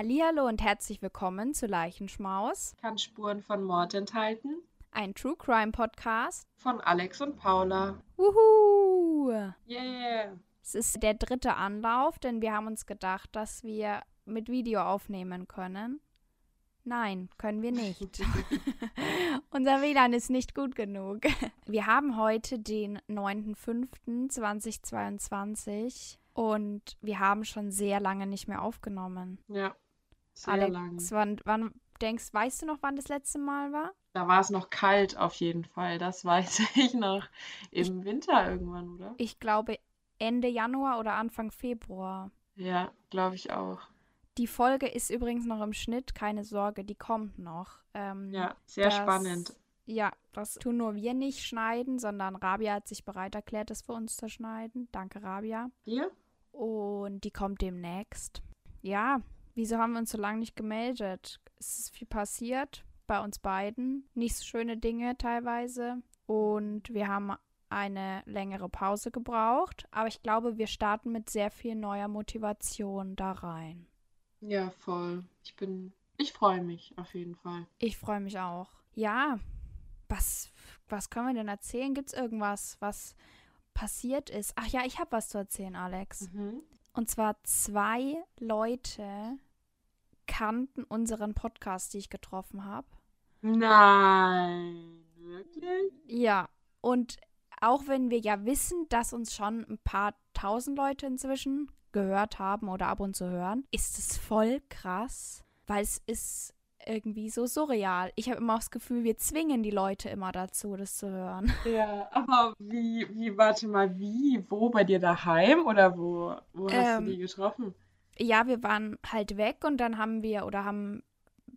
Hallihallo und herzlich willkommen zu Leichenschmaus. Kann Spuren von Mord enthalten. Ein True Crime Podcast. Von Alex und Paula. Wuhu! Yeah! Es ist der dritte Anlauf, denn wir haben uns gedacht, dass wir mit Video aufnehmen können. Nein, können wir nicht. Unser WLAN ist nicht gut genug. Wir haben heute den 9.05.2022 und wir haben schon sehr lange nicht mehr aufgenommen. Ja, sehr Alex, lange. wann, wann denkst, weißt du noch, wann das letzte Mal war? Da war es noch kalt auf jeden Fall, das weiß ich noch. Im Winter irgendwann, oder? Ich glaube Ende Januar oder Anfang Februar. Ja, glaube ich auch. Die Folge ist übrigens noch im Schnitt, keine Sorge, die kommt noch. Ähm, Ja, sehr das- spannend. Ja, das tun nur wir nicht schneiden, sondern Rabia hat sich bereit erklärt, das für uns zu schneiden. Danke, Rabia. Hier? Und die kommt demnächst. Ja, wieso haben wir uns so lange nicht gemeldet? Es ist viel passiert bei uns beiden. Nicht so schöne Dinge teilweise. Und wir haben eine längere Pause gebraucht. Aber ich glaube, wir starten mit sehr viel neuer Motivation da rein. Ja, voll. Ich bin, ich freue mich auf jeden Fall. Ich freue mich auch. Ja, was, was können wir denn erzählen? Gibt es irgendwas, was passiert ist? Ach ja, ich habe was zu erzählen, Alex. Mhm. Und zwar zwei Leute kannten unseren Podcast, die ich getroffen habe. Nein, wirklich? Ja, und auch wenn wir ja wissen, dass uns schon ein paar tausend Leute inzwischen gehört haben oder ab und zu hören, ist es voll krass, weil es ist irgendwie so surreal. Ich habe immer das Gefühl, wir zwingen die Leute immer dazu, das zu hören. Ja, aber wie, wie, warte mal, wie, wo, bei dir daheim oder wo, wo hast Ähm, du die getroffen? Ja, wir waren halt weg und dann haben wir oder haben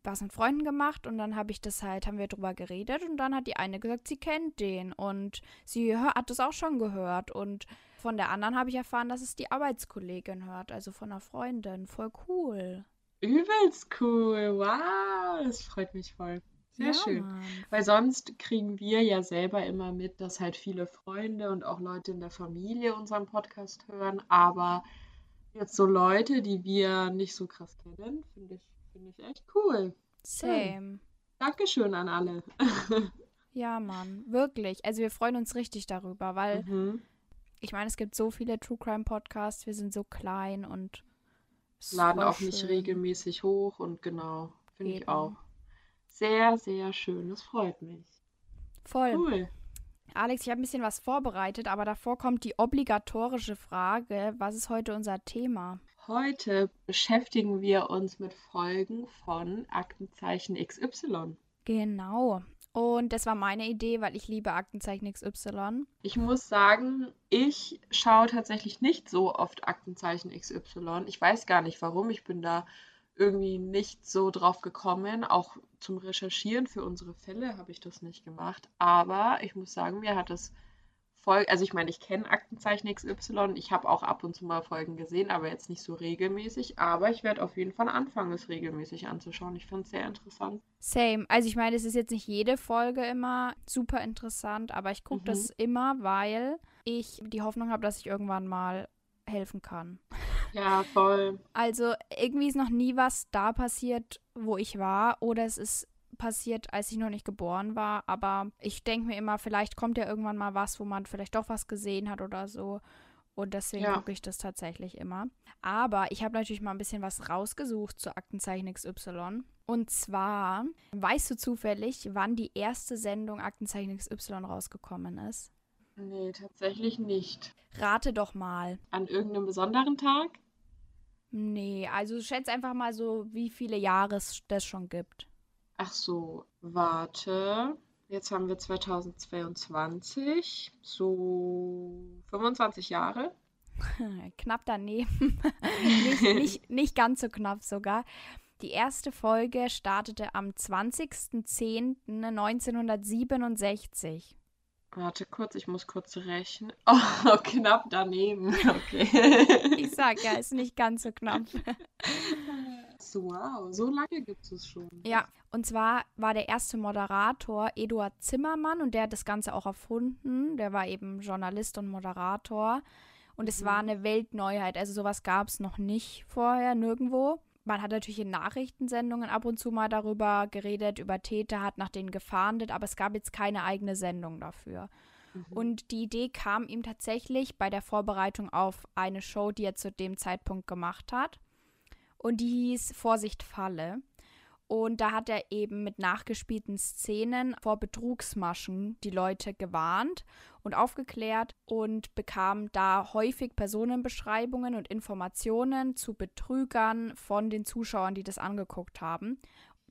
was mit Freunden gemacht und dann habe ich das halt, haben wir drüber geredet und dann hat die eine gesagt, sie kennt den und sie hat das auch schon gehört und von der anderen habe ich erfahren, dass es die Arbeitskollegin hört, also von einer Freundin. Voll cool. Übelst cool, wow, das freut mich voll. Sehr Ja, schön. Mann. Weil sonst kriegen wir ja selber immer mit, dass halt viele Freunde und auch Leute in der Familie unseren Podcast hören. Aber jetzt so Leute, die wir nicht so krass kennen, finde ich, finde ich echt cool. Same. Dankeschön an alle. Ja, Mann, wirklich. Also wir freuen uns richtig darüber, weil Mhm. ich meine, es gibt so viele True Crime Podcasts, wir sind so klein und Laden auch nicht schön. regelmäßig hoch und genau, finde ich auch. Sehr, sehr schön. Das freut mich. Voll. Cool. Alex, ich habe ein bisschen was vorbereitet, aber davor kommt die obligatorische Frage, was ist heute unser Thema? Heute beschäftigen wir uns mit Folgen von Aktenzeichen XY. Genau. Und das war meine Idee, weil ich liebe Aktenzeichen XY. Ich muss sagen, ich schaue tatsächlich nicht so oft Aktenzeichen XY. Ich weiß gar nicht warum. Ich bin da irgendwie nicht so drauf gekommen. Auch zum Recherchieren für unsere Fälle habe ich das nicht gemacht. Aber ich muss sagen, mir hat es voll. Also, ich meine, ich kenne Aktenzeichen XY. Ich habe auch ab und zu mal Folgen gesehen, aber jetzt nicht so regelmäßig. Aber ich werde auf jeden Fall anfangen, es regelmäßig anzuschauen. Ich finde es sehr interessant. Same. Also ich meine, es ist jetzt nicht jede Folge immer super interessant, aber ich gucke Mhm. das immer, weil ich die Hoffnung habe, dass ich irgendwann mal helfen kann. Ja, voll. Also irgendwie ist noch nie was da passiert, wo ich war, oder es ist passiert, als ich noch nicht geboren war. Aber ich denke mir immer, vielleicht kommt ja irgendwann mal was, wo man vielleicht doch was gesehen hat oder so. Und deswegen Ja. gucke ich das tatsächlich immer. Aber ich habe natürlich mal ein bisschen was rausgesucht zu Aktenzeichen XY. Und zwar, weißt du zufällig, wann die erste Sendung Aktenzeichen XY rausgekommen ist? Nee, tatsächlich nicht. Rate doch mal. An irgendeinem besonderen Tag? Nee, also schätze einfach mal so, wie viele Jahre es das schon gibt. Ach so, warte. Jetzt haben wir 2022, so 25 Jahre. Knapp daneben. nicht, nicht, nicht ganz so knapp sogar. Die erste Folge startete am 20.10.1967. Warte kurz, ich muss kurz rechnen. Oh, knapp daneben. Okay. Ich sag ja, ist nicht ganz so knapp. So, wow, so lange gibt es schon. Ja, und zwar war der erste Moderator Eduard Zimmermann und der hat das Ganze auch erfunden. Der war eben Journalist und Moderator. Und es Mhm. war eine Weltneuheit. Also sowas gab es noch nicht vorher, nirgendwo. Man hat natürlich in Nachrichtensendungen ab und zu mal darüber geredet, über Täter, hat nach denen gefahndet, aber es gab jetzt keine eigene Sendung dafür. Mhm. Und die Idee kam ihm tatsächlich bei der Vorbereitung auf eine Show, die er zu dem Zeitpunkt gemacht hat. Und die hieß Vorsicht Falle. Und da hat er eben mit nachgespielten Szenen vor Betrugsmaschen die Leute gewarnt und aufgeklärt und bekam da häufig Personenbeschreibungen und Informationen zu Betrügern von den Zuschauern, die das angeguckt haben.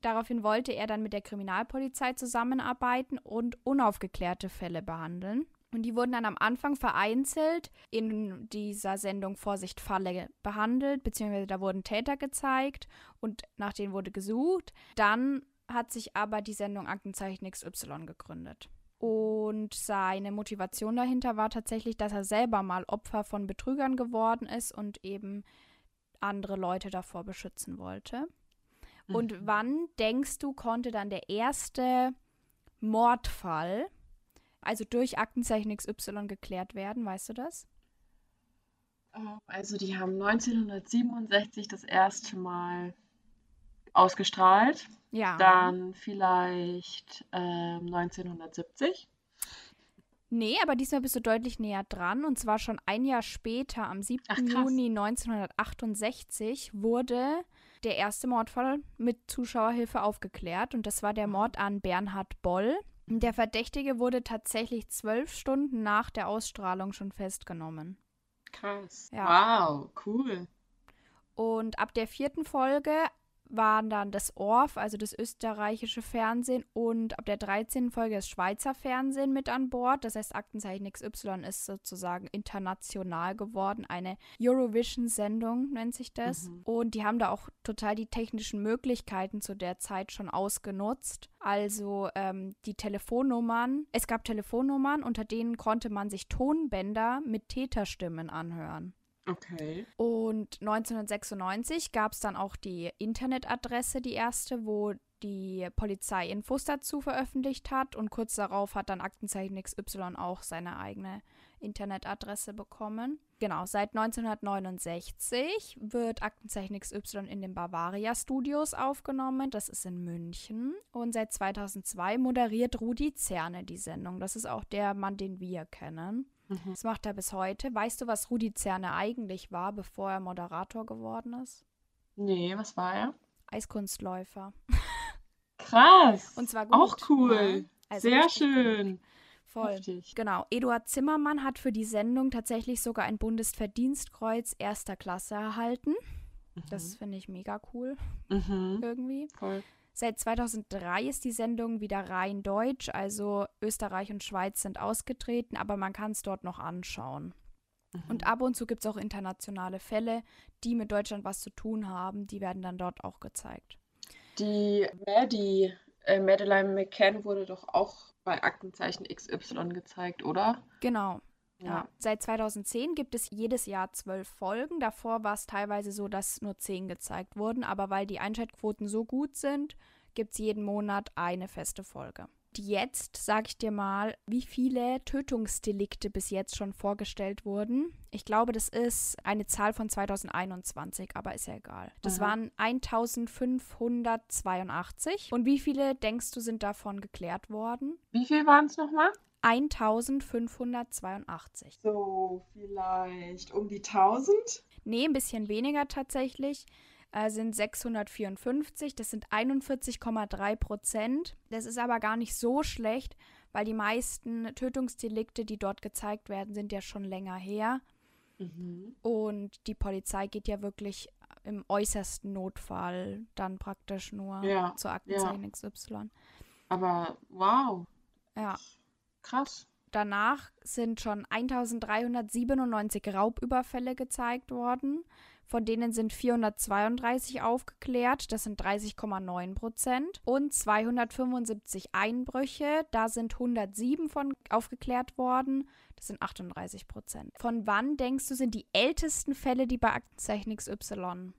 Daraufhin wollte er dann mit der Kriminalpolizei zusammenarbeiten und unaufgeklärte Fälle behandeln. Und die wurden dann am Anfang vereinzelt in dieser Sendung Vorsicht Falle behandelt, beziehungsweise da wurden Täter gezeigt und nach denen wurde gesucht. Dann hat sich aber die Sendung Aktenzeichen XY gegründet. Und seine Motivation dahinter war tatsächlich, dass er selber mal Opfer von Betrügern geworden ist und eben andere Leute davor beschützen wollte. Mhm. Und wann, denkst du, konnte dann der erste Mordfall also durch Aktenzeichen XY geklärt werden, weißt du das? Oh, also die haben 1967 das erste Mal ausgestrahlt. Ja. Dann vielleicht ähm, 1970. Nee, aber diesmal bist du deutlich näher dran. Und zwar schon ein Jahr später, am 7. Ach, Juni 1968, wurde der erste Mordfall mit Zuschauerhilfe aufgeklärt. Und das war der Mord an Bernhard Boll. Der Verdächtige wurde tatsächlich zwölf Stunden nach der Ausstrahlung schon festgenommen. Krass. Ja. Wow, cool. Und ab der vierten Folge waren dann das ORF, also das österreichische Fernsehen, und ab der 13. Folge das Schweizer Fernsehen mit an Bord. Das heißt, Aktenzeichen XY ist sozusagen international geworden. Eine Eurovision-Sendung nennt sich das. Mhm. Und die haben da auch total die technischen Möglichkeiten zu der Zeit schon ausgenutzt. Also ähm, die Telefonnummern. Es gab Telefonnummern, unter denen konnte man sich Tonbänder mit Täterstimmen anhören. Okay. Und 1996 gab es dann auch die Internetadresse, die erste, wo die Polizei Infos dazu veröffentlicht hat. Und kurz darauf hat dann Aktenzeichen XY auch seine eigene Internetadresse bekommen. Genau, seit 1969 wird Aktenzeichen XY in den Bavaria Studios aufgenommen. Das ist in München. Und seit 2002 moderiert Rudi Zerne die Sendung. Das ist auch der Mann, den wir kennen. Mhm. Das macht er bis heute. Weißt du, was Rudi Zerne eigentlich war, bevor er Moderator geworden ist? Nee, was war er? Eiskunstläufer. Krass. Und zwar gut. Auch cool. Ja, also Sehr schön. Voll. Heftig. Genau. Eduard Zimmermann hat für die Sendung tatsächlich sogar ein Bundesverdienstkreuz erster Klasse erhalten. Mhm. Das finde ich mega cool. Mhm. Irgendwie. Voll. Seit 2003 ist die Sendung wieder rein deutsch, also Österreich und Schweiz sind ausgetreten, aber man kann es dort noch anschauen. Mhm. Und ab und zu gibt es auch internationale Fälle, die mit Deutschland was zu tun haben, die werden dann dort auch gezeigt. Die Maddie, äh, Madeline McCann wurde doch auch bei Aktenzeichen XY gezeigt, oder? Genau. Ja. Seit 2010 gibt es jedes Jahr zwölf Folgen. Davor war es teilweise so, dass nur zehn gezeigt wurden, aber weil die Einschaltquoten so gut sind, gibt es jeden Monat eine feste Folge. Jetzt sage ich dir mal, wie viele Tötungsdelikte bis jetzt schon vorgestellt wurden. Ich glaube, das ist eine Zahl von 2021, aber ist ja egal. Das Aha. waren 1582. Und wie viele denkst du sind davon geklärt worden? Wie viel waren es nochmal? 1582. So, vielleicht um die 1000? Nee, ein bisschen weniger tatsächlich. Äh, sind 654. Das sind 41,3 Prozent. Das ist aber gar nicht so schlecht, weil die meisten Tötungsdelikte, die dort gezeigt werden, sind ja schon länger her. Mhm. Und die Polizei geht ja wirklich im äußersten Notfall dann praktisch nur ja, zur Aktenzeichen ja. XY. Aber wow. Ja. Krass. Danach sind schon 1397 Raubüberfälle gezeigt worden. Von denen sind 432 aufgeklärt, das sind 30,9 Prozent. Und 275 Einbrüche, da sind 107 von aufgeklärt worden, das sind 38 Prozent. Von wann denkst du, sind die ältesten Fälle, die bei Aktenzeichen XY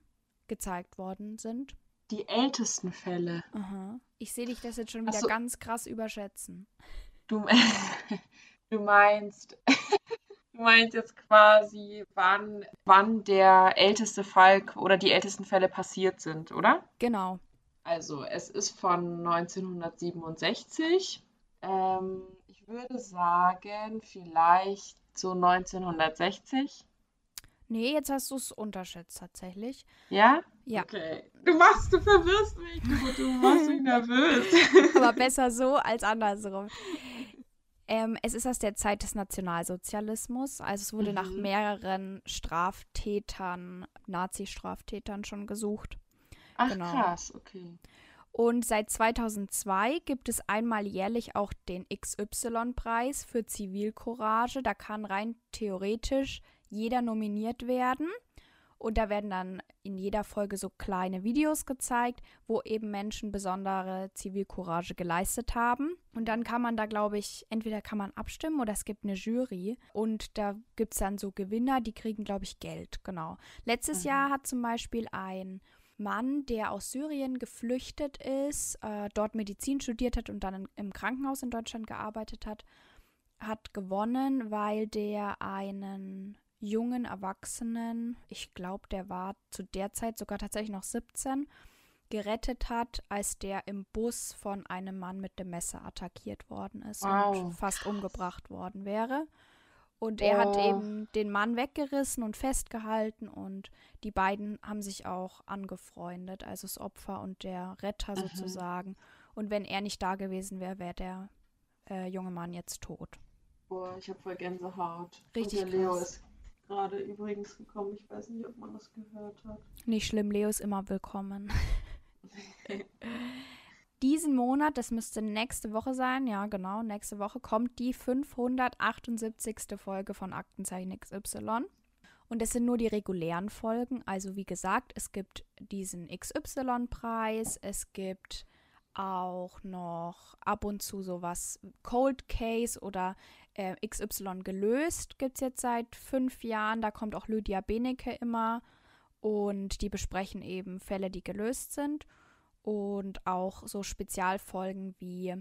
gezeigt worden sind? Die ältesten Fälle. Aha. Ich sehe dich das jetzt schon wieder so. ganz krass überschätzen. Du, du meinst, du meint jetzt quasi, wann, wann der älteste Fall oder die ältesten Fälle passiert sind, oder? Genau. Also, es ist von 1967. Ähm, ich würde sagen, vielleicht so 1960. Nee, jetzt hast du es unterschätzt tatsächlich. Ja? Ja. Okay. Du machst, du verwirrst mich, du, du machst mich nervös. Aber besser so als andersrum. Ähm, es ist aus der Zeit des Nationalsozialismus. Also es wurde nach Mhm. mehreren Straftätern, Nazi-Straftätern schon gesucht. Ach, Genau. krass, okay. Und seit 2002 gibt es einmal jährlich auch den XY-Preis für Zivilcourage. Da kann rein theoretisch jeder nominiert werden. Und da werden dann in jeder Folge so kleine Videos gezeigt, wo eben Menschen besondere Zivilcourage geleistet haben. Und dann kann man da, glaube ich, entweder kann man abstimmen oder es gibt eine Jury. Und da gibt es dann so Gewinner, die kriegen, glaube ich, Geld. Genau. Letztes Mhm. Jahr hat zum Beispiel ein Mann, der aus Syrien geflüchtet ist, äh, dort Medizin studiert hat und dann in, im Krankenhaus in Deutschland gearbeitet hat, hat gewonnen, weil der einen jungen Erwachsenen, ich glaube, der war zu der Zeit sogar tatsächlich noch 17, gerettet hat, als der im Bus von einem Mann mit dem Messer attackiert worden ist Wow, und fast umgebracht worden wäre. Und er hat Oh. eben den Mann weggerissen und festgehalten und die beiden haben sich auch angefreundet, also das Opfer und der Retter Mhm. sozusagen. Und wenn er nicht da gewesen wäre, wäre der äh, junge Mann jetzt tot. Boah, ich habe voll Gänsehaut. Richtig Und der Leo krass. ist gerade übrigens gekommen. Ich weiß nicht, ob man das gehört hat. Nicht schlimm, Leo ist immer willkommen. Diesen Monat, das müsste nächste Woche sein, ja genau, nächste Woche kommt die 578. Folge von Aktenzeichen XY. Und das sind nur die regulären Folgen. Also wie gesagt, es gibt diesen XY-Preis, es gibt auch noch ab und zu sowas Cold Case oder äh, XY gelöst gibt es jetzt seit fünf Jahren. Da kommt auch Lydia Benecke immer und die besprechen eben Fälle, die gelöst sind und auch so Spezialfolgen wie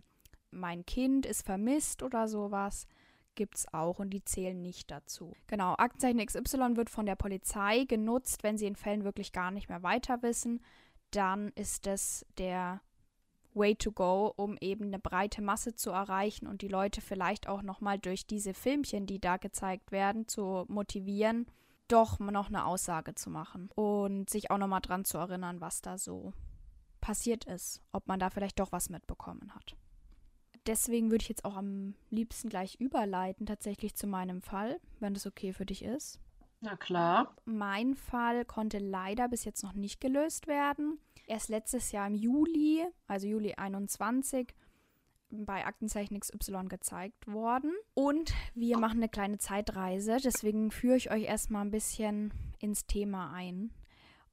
Mein Kind ist vermisst oder sowas gibt es auch und die zählen nicht dazu. Genau, Aktenzeichen XY wird von der Polizei genutzt, wenn sie in Fällen wirklich gar nicht mehr weiter wissen. Dann ist es der Way to go, um eben eine breite Masse zu erreichen und die Leute vielleicht auch nochmal durch diese Filmchen, die da gezeigt werden, zu motivieren, doch noch eine Aussage zu machen und sich auch nochmal dran zu erinnern, was da so passiert ist, ob man da vielleicht doch was mitbekommen hat. Deswegen würde ich jetzt auch am liebsten gleich überleiten, tatsächlich zu meinem Fall, wenn das okay für dich ist. Na klar. Mein Fall konnte leider bis jetzt noch nicht gelöst werden. Erst letztes Jahr im Juli, also Juli 21, bei Aktenzeichen XY gezeigt worden. Und wir machen eine kleine Zeitreise. Deswegen führe ich euch erstmal ein bisschen ins Thema ein.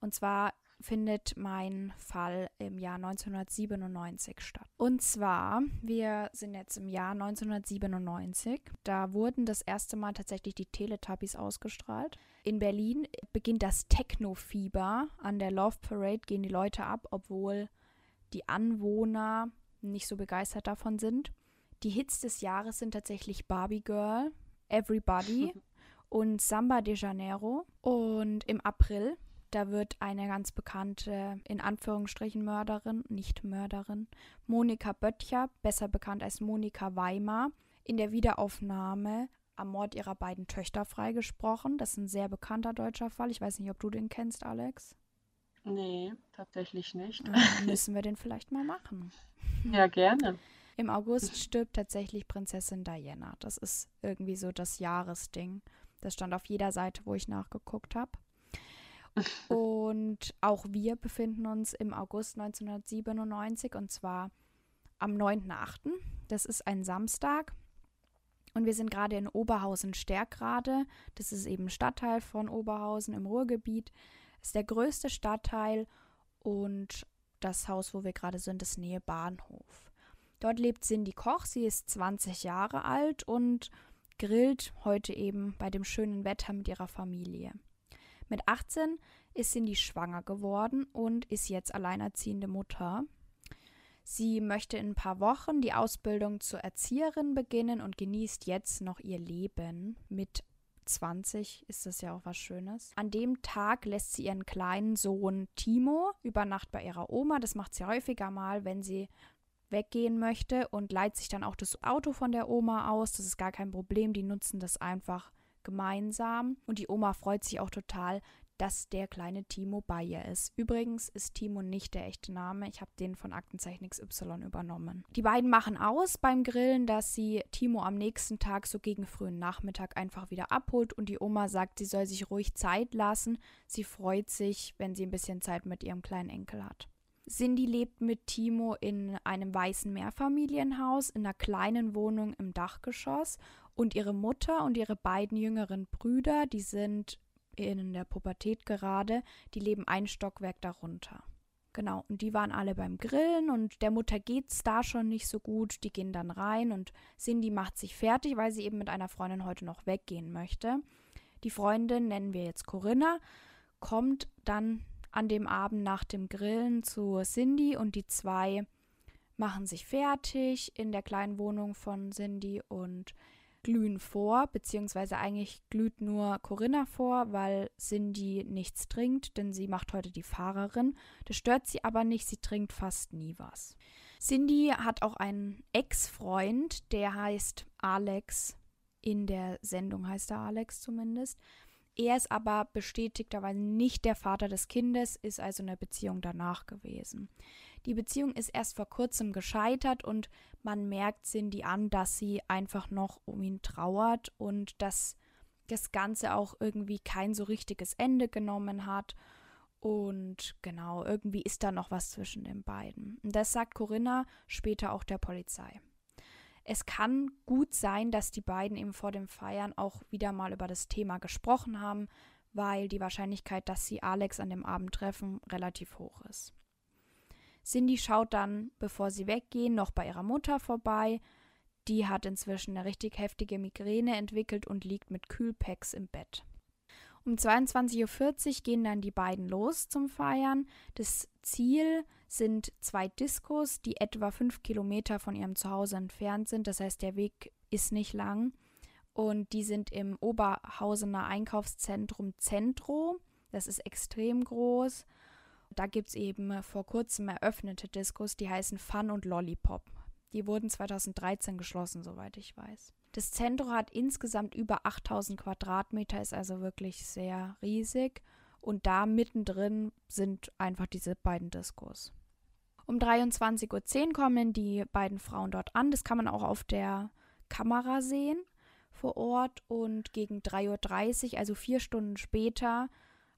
Und zwar findet mein Fall im Jahr 1997 statt. Und zwar, wir sind jetzt im Jahr 1997. Da wurden das erste Mal tatsächlich die Teletubbies ausgestrahlt. In Berlin beginnt das Techno-Fieber. An der Love Parade gehen die Leute ab, obwohl die Anwohner nicht so begeistert davon sind. Die Hits des Jahres sind tatsächlich Barbie Girl, Everybody und Samba de Janeiro. Und im April, da wird eine ganz bekannte, in Anführungsstrichen Mörderin, nicht Mörderin, Monika Böttcher, besser bekannt als Monika Weimar, in der Wiederaufnahme am Mord ihrer beiden Töchter freigesprochen. Das ist ein sehr bekannter deutscher Fall. Ich weiß nicht, ob du den kennst, Alex. Nee, tatsächlich nicht. Dann müssen wir den vielleicht mal machen. Ja, gerne. Im August stirbt tatsächlich Prinzessin Diana. Das ist irgendwie so das Jahresding. Das stand auf jeder Seite, wo ich nachgeguckt habe. Und auch wir befinden uns im August 1997 und zwar am 9.8. Das ist ein Samstag. Und wir sind gerade in Oberhausen-Stärkrade. Das ist eben Stadtteil von Oberhausen im Ruhrgebiet. Ist der größte Stadtteil und das Haus, wo wir gerade sind, ist Nähe Bahnhof. Dort lebt Cindy Koch. Sie ist 20 Jahre alt und grillt heute eben bei dem schönen Wetter mit ihrer Familie. Mit 18 ist Cindy schwanger geworden und ist jetzt alleinerziehende Mutter. Sie möchte in ein paar Wochen die Ausbildung zur Erzieherin beginnen und genießt jetzt noch ihr Leben mit 20 ist das ja auch was Schönes. An dem Tag lässt sie ihren kleinen Sohn Timo über Nacht bei ihrer Oma. Das macht sie häufiger mal, wenn sie weggehen möchte und leiht sich dann auch das Auto von der Oma aus. Das ist gar kein Problem. Die nutzen das einfach gemeinsam. Und die Oma freut sich auch total, dass der kleine Timo bei ihr ist. Übrigens ist Timo nicht der echte Name. Ich habe den von Aktenzeichen XY übernommen. Die beiden machen aus beim Grillen, dass sie Timo am nächsten Tag so gegen frühen Nachmittag einfach wieder abholt und die Oma sagt, sie soll sich ruhig Zeit lassen. Sie freut sich, wenn sie ein bisschen Zeit mit ihrem kleinen Enkel hat. Cindy lebt mit Timo in einem weißen Mehrfamilienhaus in einer kleinen Wohnung im Dachgeschoss und ihre Mutter und ihre beiden jüngeren Brüder, die sind in der Pubertät gerade, die leben ein Stockwerk darunter. Genau, und die waren alle beim Grillen und der Mutter geht's da schon nicht so gut. Die gehen dann rein und Cindy macht sich fertig, weil sie eben mit einer Freundin heute noch weggehen möchte. Die Freundin, nennen wir jetzt Corinna, kommt dann an dem Abend nach dem Grillen zu Cindy und die zwei machen sich fertig in der kleinen Wohnung von Cindy und glühen vor, beziehungsweise eigentlich glüht nur Corinna vor, weil Cindy nichts trinkt, denn sie macht heute die Fahrerin. Das stört sie aber nicht, sie trinkt fast nie was. Cindy hat auch einen Ex-Freund, der heißt Alex. In der Sendung heißt er Alex zumindest. Er ist aber bestätigterweise nicht der Vater des Kindes, ist also eine Beziehung danach gewesen. Die Beziehung ist erst vor kurzem gescheitert und man merkt Cindy an, dass sie einfach noch um ihn trauert und dass das Ganze auch irgendwie kein so richtiges Ende genommen hat. Und genau, irgendwie ist da noch was zwischen den beiden. Und das sagt Corinna später auch der Polizei. Es kann gut sein, dass die beiden eben vor dem Feiern auch wieder mal über das Thema gesprochen haben, weil die Wahrscheinlichkeit, dass sie Alex an dem Abend treffen, relativ hoch ist. Cindy schaut dann, bevor sie weggehen, noch bei ihrer Mutter vorbei. Die hat inzwischen eine richtig heftige Migräne entwickelt und liegt mit Kühlpacks im Bett. Um 22.40 Uhr gehen dann die beiden los zum Feiern. Das Ziel sind zwei Diskos, die etwa fünf Kilometer von ihrem Zuhause entfernt sind. Das heißt, der Weg ist nicht lang. Und die sind im Oberhausener Einkaufszentrum Zentro. Das ist extrem groß. Da gibt es eben vor kurzem eröffnete Diskos, die heißen Fun und Lollipop. Die wurden 2013 geschlossen, soweit ich weiß. Das Zentrum hat insgesamt über 8000 Quadratmeter, ist also wirklich sehr riesig. Und da mittendrin sind einfach diese beiden Diskos. Um 23.10 Uhr kommen die beiden Frauen dort an. Das kann man auch auf der Kamera sehen vor Ort. Und gegen 3.30 Uhr, also vier Stunden später,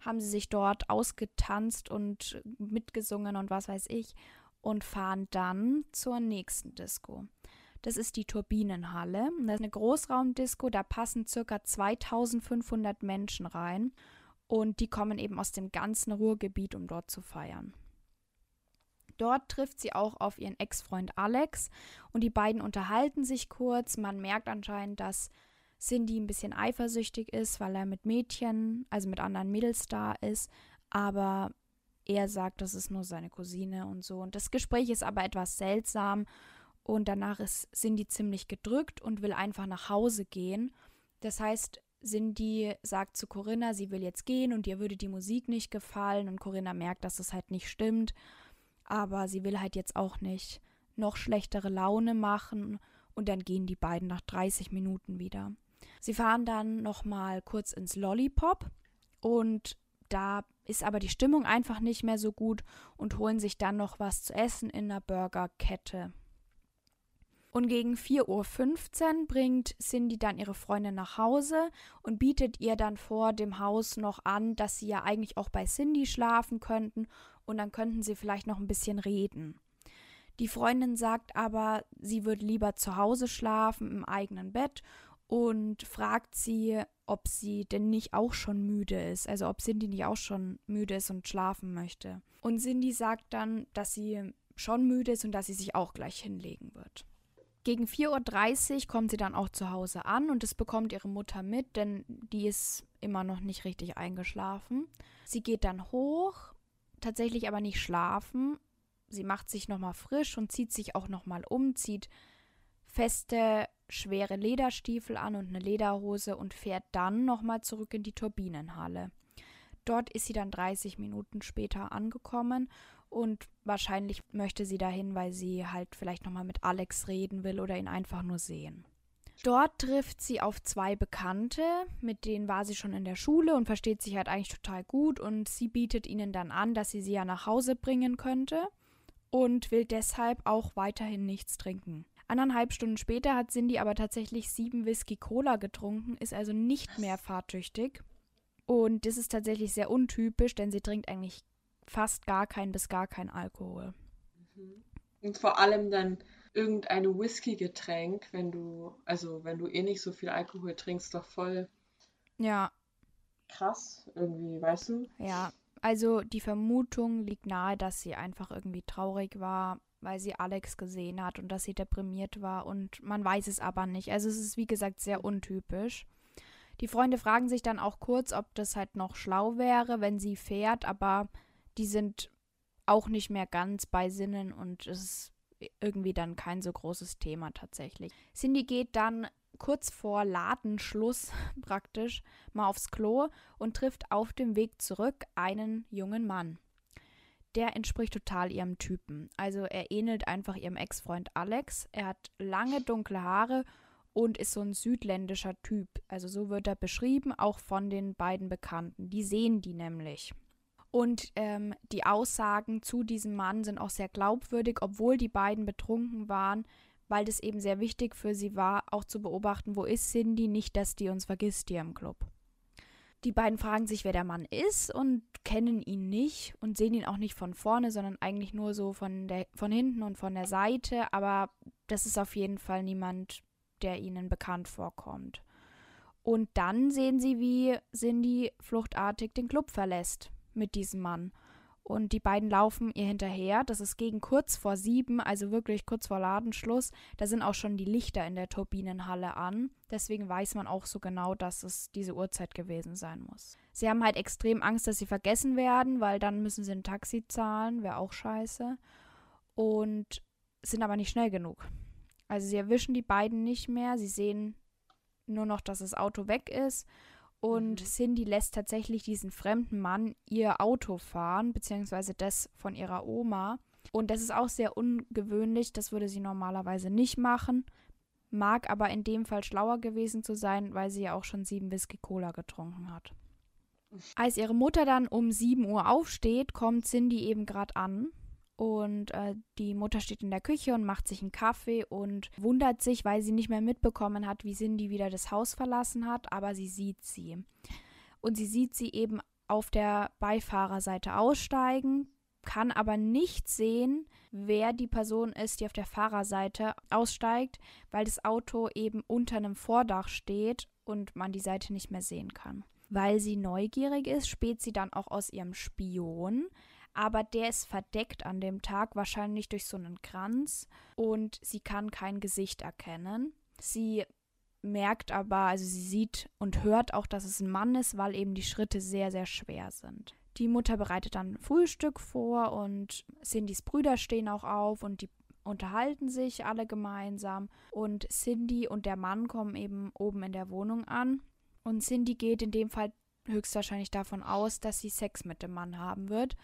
haben sie sich dort ausgetanzt und mitgesungen und was weiß ich und fahren dann zur nächsten Disco. Das ist die Turbinenhalle. Das ist eine Großraumdisco, da passen ca. 2500 Menschen rein und die kommen eben aus dem ganzen Ruhrgebiet, um dort zu feiern. Dort trifft sie auch auf ihren Ex-Freund Alex und die beiden unterhalten sich kurz. Man merkt anscheinend, dass Cindy ein bisschen eifersüchtig ist, weil er mit Mädchen, also mit anderen Mädels da ist, aber er sagt, das ist nur seine Cousine und so. Und das Gespräch ist aber etwas seltsam und danach ist Cindy ziemlich gedrückt und will einfach nach Hause gehen. Das heißt, Cindy sagt zu Corinna, sie will jetzt gehen und ihr würde die Musik nicht gefallen und Corinna merkt, dass das halt nicht stimmt, aber sie will halt jetzt auch nicht noch schlechtere Laune machen und dann gehen die beiden nach 30 Minuten wieder. Sie fahren dann nochmal kurz ins Lollipop und da ist aber die Stimmung einfach nicht mehr so gut und holen sich dann noch was zu essen in einer Burgerkette. Und gegen 4.15 Uhr bringt Cindy dann ihre Freundin nach Hause und bietet ihr dann vor dem Haus noch an, dass sie ja eigentlich auch bei Cindy schlafen könnten und dann könnten sie vielleicht noch ein bisschen reden. Die Freundin sagt aber, sie würde lieber zu Hause schlafen im eigenen Bett und fragt sie, ob sie denn nicht auch schon müde ist, also ob Cindy nicht auch schon müde ist und schlafen möchte. Und Cindy sagt dann, dass sie schon müde ist und dass sie sich auch gleich hinlegen wird. Gegen 4.30 Uhr kommt sie dann auch zu Hause an und das bekommt ihre Mutter mit, denn die ist immer noch nicht richtig eingeschlafen. Sie geht dann hoch, tatsächlich aber nicht schlafen. Sie macht sich nochmal frisch und zieht sich auch nochmal um, zieht feste schwere Lederstiefel an und eine Lederhose und fährt dann nochmal zurück in die Turbinenhalle. Dort ist sie dann 30 Minuten später angekommen und wahrscheinlich möchte sie dahin, weil sie halt vielleicht nochmal mit Alex reden will oder ihn einfach nur sehen. Dort trifft sie auf zwei Bekannte, mit denen war sie schon in der Schule und versteht sich halt eigentlich total gut und sie bietet ihnen dann an, dass sie sie ja nach Hause bringen könnte und will deshalb auch weiterhin nichts trinken. Anderthalb Stunden später hat Cindy aber tatsächlich sieben Whisky Cola getrunken, ist also nicht mehr fahrtüchtig. Und das ist tatsächlich sehr untypisch, denn sie trinkt eigentlich fast gar kein bis gar kein Alkohol. Mhm. Und vor allem dann irgendein Whisky-Getränk, wenn du, also wenn du eh nicht so viel Alkohol trinkst, doch voll Ja, krass irgendwie, weißt du? ja. Also die Vermutung liegt nahe, dass sie einfach irgendwie traurig war, weil sie Alex gesehen hat und dass sie deprimiert war und man weiß es aber nicht. Also es ist wie gesagt sehr untypisch. Die Freunde fragen sich dann auch kurz, ob das halt noch schlau wäre, wenn sie fährt, aber die sind auch nicht mehr ganz bei Sinnen und es ist irgendwie dann kein so großes Thema tatsächlich. Cindy geht dann kurz vor Ladenschluss praktisch mal aufs Klo und trifft auf dem Weg zurück einen jungen Mann. Der entspricht total ihrem Typen. Also er ähnelt einfach ihrem Ex-Freund Alex. Er hat lange dunkle Haare und ist so ein südländischer Typ. Also so wird er beschrieben, auch von den beiden Bekannten. Die sehen die nämlich. Und ähm, die Aussagen zu diesem Mann sind auch sehr glaubwürdig, obwohl die beiden betrunken waren, weil das eben sehr wichtig für sie war, auch zu beobachten, wo ist Cindy, nicht, dass die uns vergisst hier im Club. Die beiden fragen sich, wer der Mann ist und kennen ihn nicht und sehen ihn auch nicht von vorne, sondern eigentlich nur so von, der, von hinten und von der Seite. Aber das ist auf jeden Fall niemand, der ihnen bekannt vorkommt. Und dann sehen sie, wie Cindy fluchtartig den Club verlässt mit diesem Mann. Und die beiden laufen ihr hinterher. Das ist gegen kurz vor sieben, also wirklich kurz vor Ladenschluss. Da sind auch schon die Lichter in der Turbinenhalle an. Deswegen weiß man auch so genau, dass es diese Uhrzeit gewesen sein muss. Sie haben halt extrem Angst, dass sie vergessen werden, weil dann müssen sie ein Taxi zahlen. Wäre auch scheiße. Und sind aber nicht schnell genug. Also sie erwischen die beiden nicht mehr. Sie sehen nur noch, dass das Auto weg ist und Mhm. Cindy lässt tatsächlich diesen fremden Mann ihr Auto fahren, beziehungsweise das von ihrer Oma. Und das ist auch sehr ungewöhnlich, das würde sie normalerweise nicht machen. Mag aber in dem Fall schlauer gewesen zu sein, weil sie ja auch schon sieben Whisky Cola getrunken hat. Als ihre Mutter dann um 7 Uhr aufsteht, kommt Cindy eben gerade an. Und äh, die Mutter steht in der Küche und macht sich einen Kaffee und wundert sich, weil sie nicht mehr mitbekommen hat, wie Cindy wieder das Haus verlassen hat, aber sie sieht sie. Und sie sieht sie eben auf der Beifahrerseite aussteigen, kann aber nicht sehen, wer die Person ist, die auf der Fahrerseite aussteigt, weil das Auto eben unter einem Vordach steht und man die Seite nicht mehr sehen kann. Weil sie neugierig ist, späht sie dann auch aus ihrem Spion, aber der ist verdeckt an dem Tag, wahrscheinlich durch so einen Kranz und sie kann kein Gesicht erkennen. Sie merkt aber, also sie sieht und hört auch, dass es ein Mann ist, weil eben die Schritte sehr, sehr schwer sind. Die Mutter bereitet dann Frühstück vor und Cindys Brüder stehen auch auf und die unterhalten sich alle gemeinsam und Cindy und der Mann kommen eben oben in der Wohnung an und Cindy geht in dem Fall höchstwahrscheinlich davon aus, dass sie Sex mit dem Mann haben wird,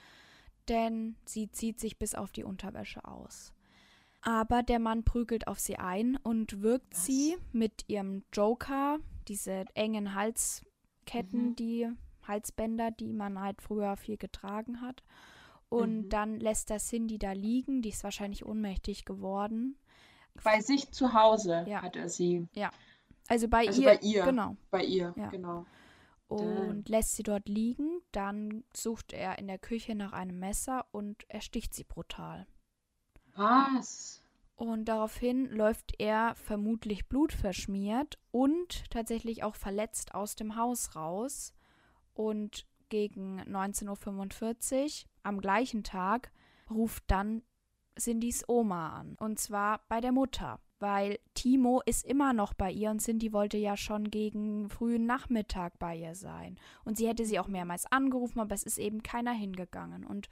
denn sie zieht sich bis auf die Unterwäsche aus. Aber der Mann prügelt auf sie ein und wirkt Was? sie mit ihrem Joker, diese engen Halsketten, Mhm. die Halsbänder, die man halt früher viel getragen hat. Und Mhm. dann lässt er Cindy da liegen, die ist wahrscheinlich ohnmächtig geworden. Bei sich zu Hause Ja. hat er sie. Also bei Also ihr, bei ihr. genau. Bei ihr, Ja. genau. Und lässt sie dort liegen. Dann sucht er in der Küche nach einem Messer und ersticht sie brutal. Was? Und daraufhin läuft er vermutlich blutverschmiert und tatsächlich auch verletzt aus dem Haus raus. Und gegen 19.45 Uhr am gleichen Tag ruft dann Cindys Oma an. Und zwar bei der Mutter. Weil Timo ist immer noch bei ihr und Cindy wollte ja schon gegen frühen Nachmittag bei ihr sein. Und sie hätte sie auch mehrmals angerufen, aber es ist eben keiner hingegangen. Und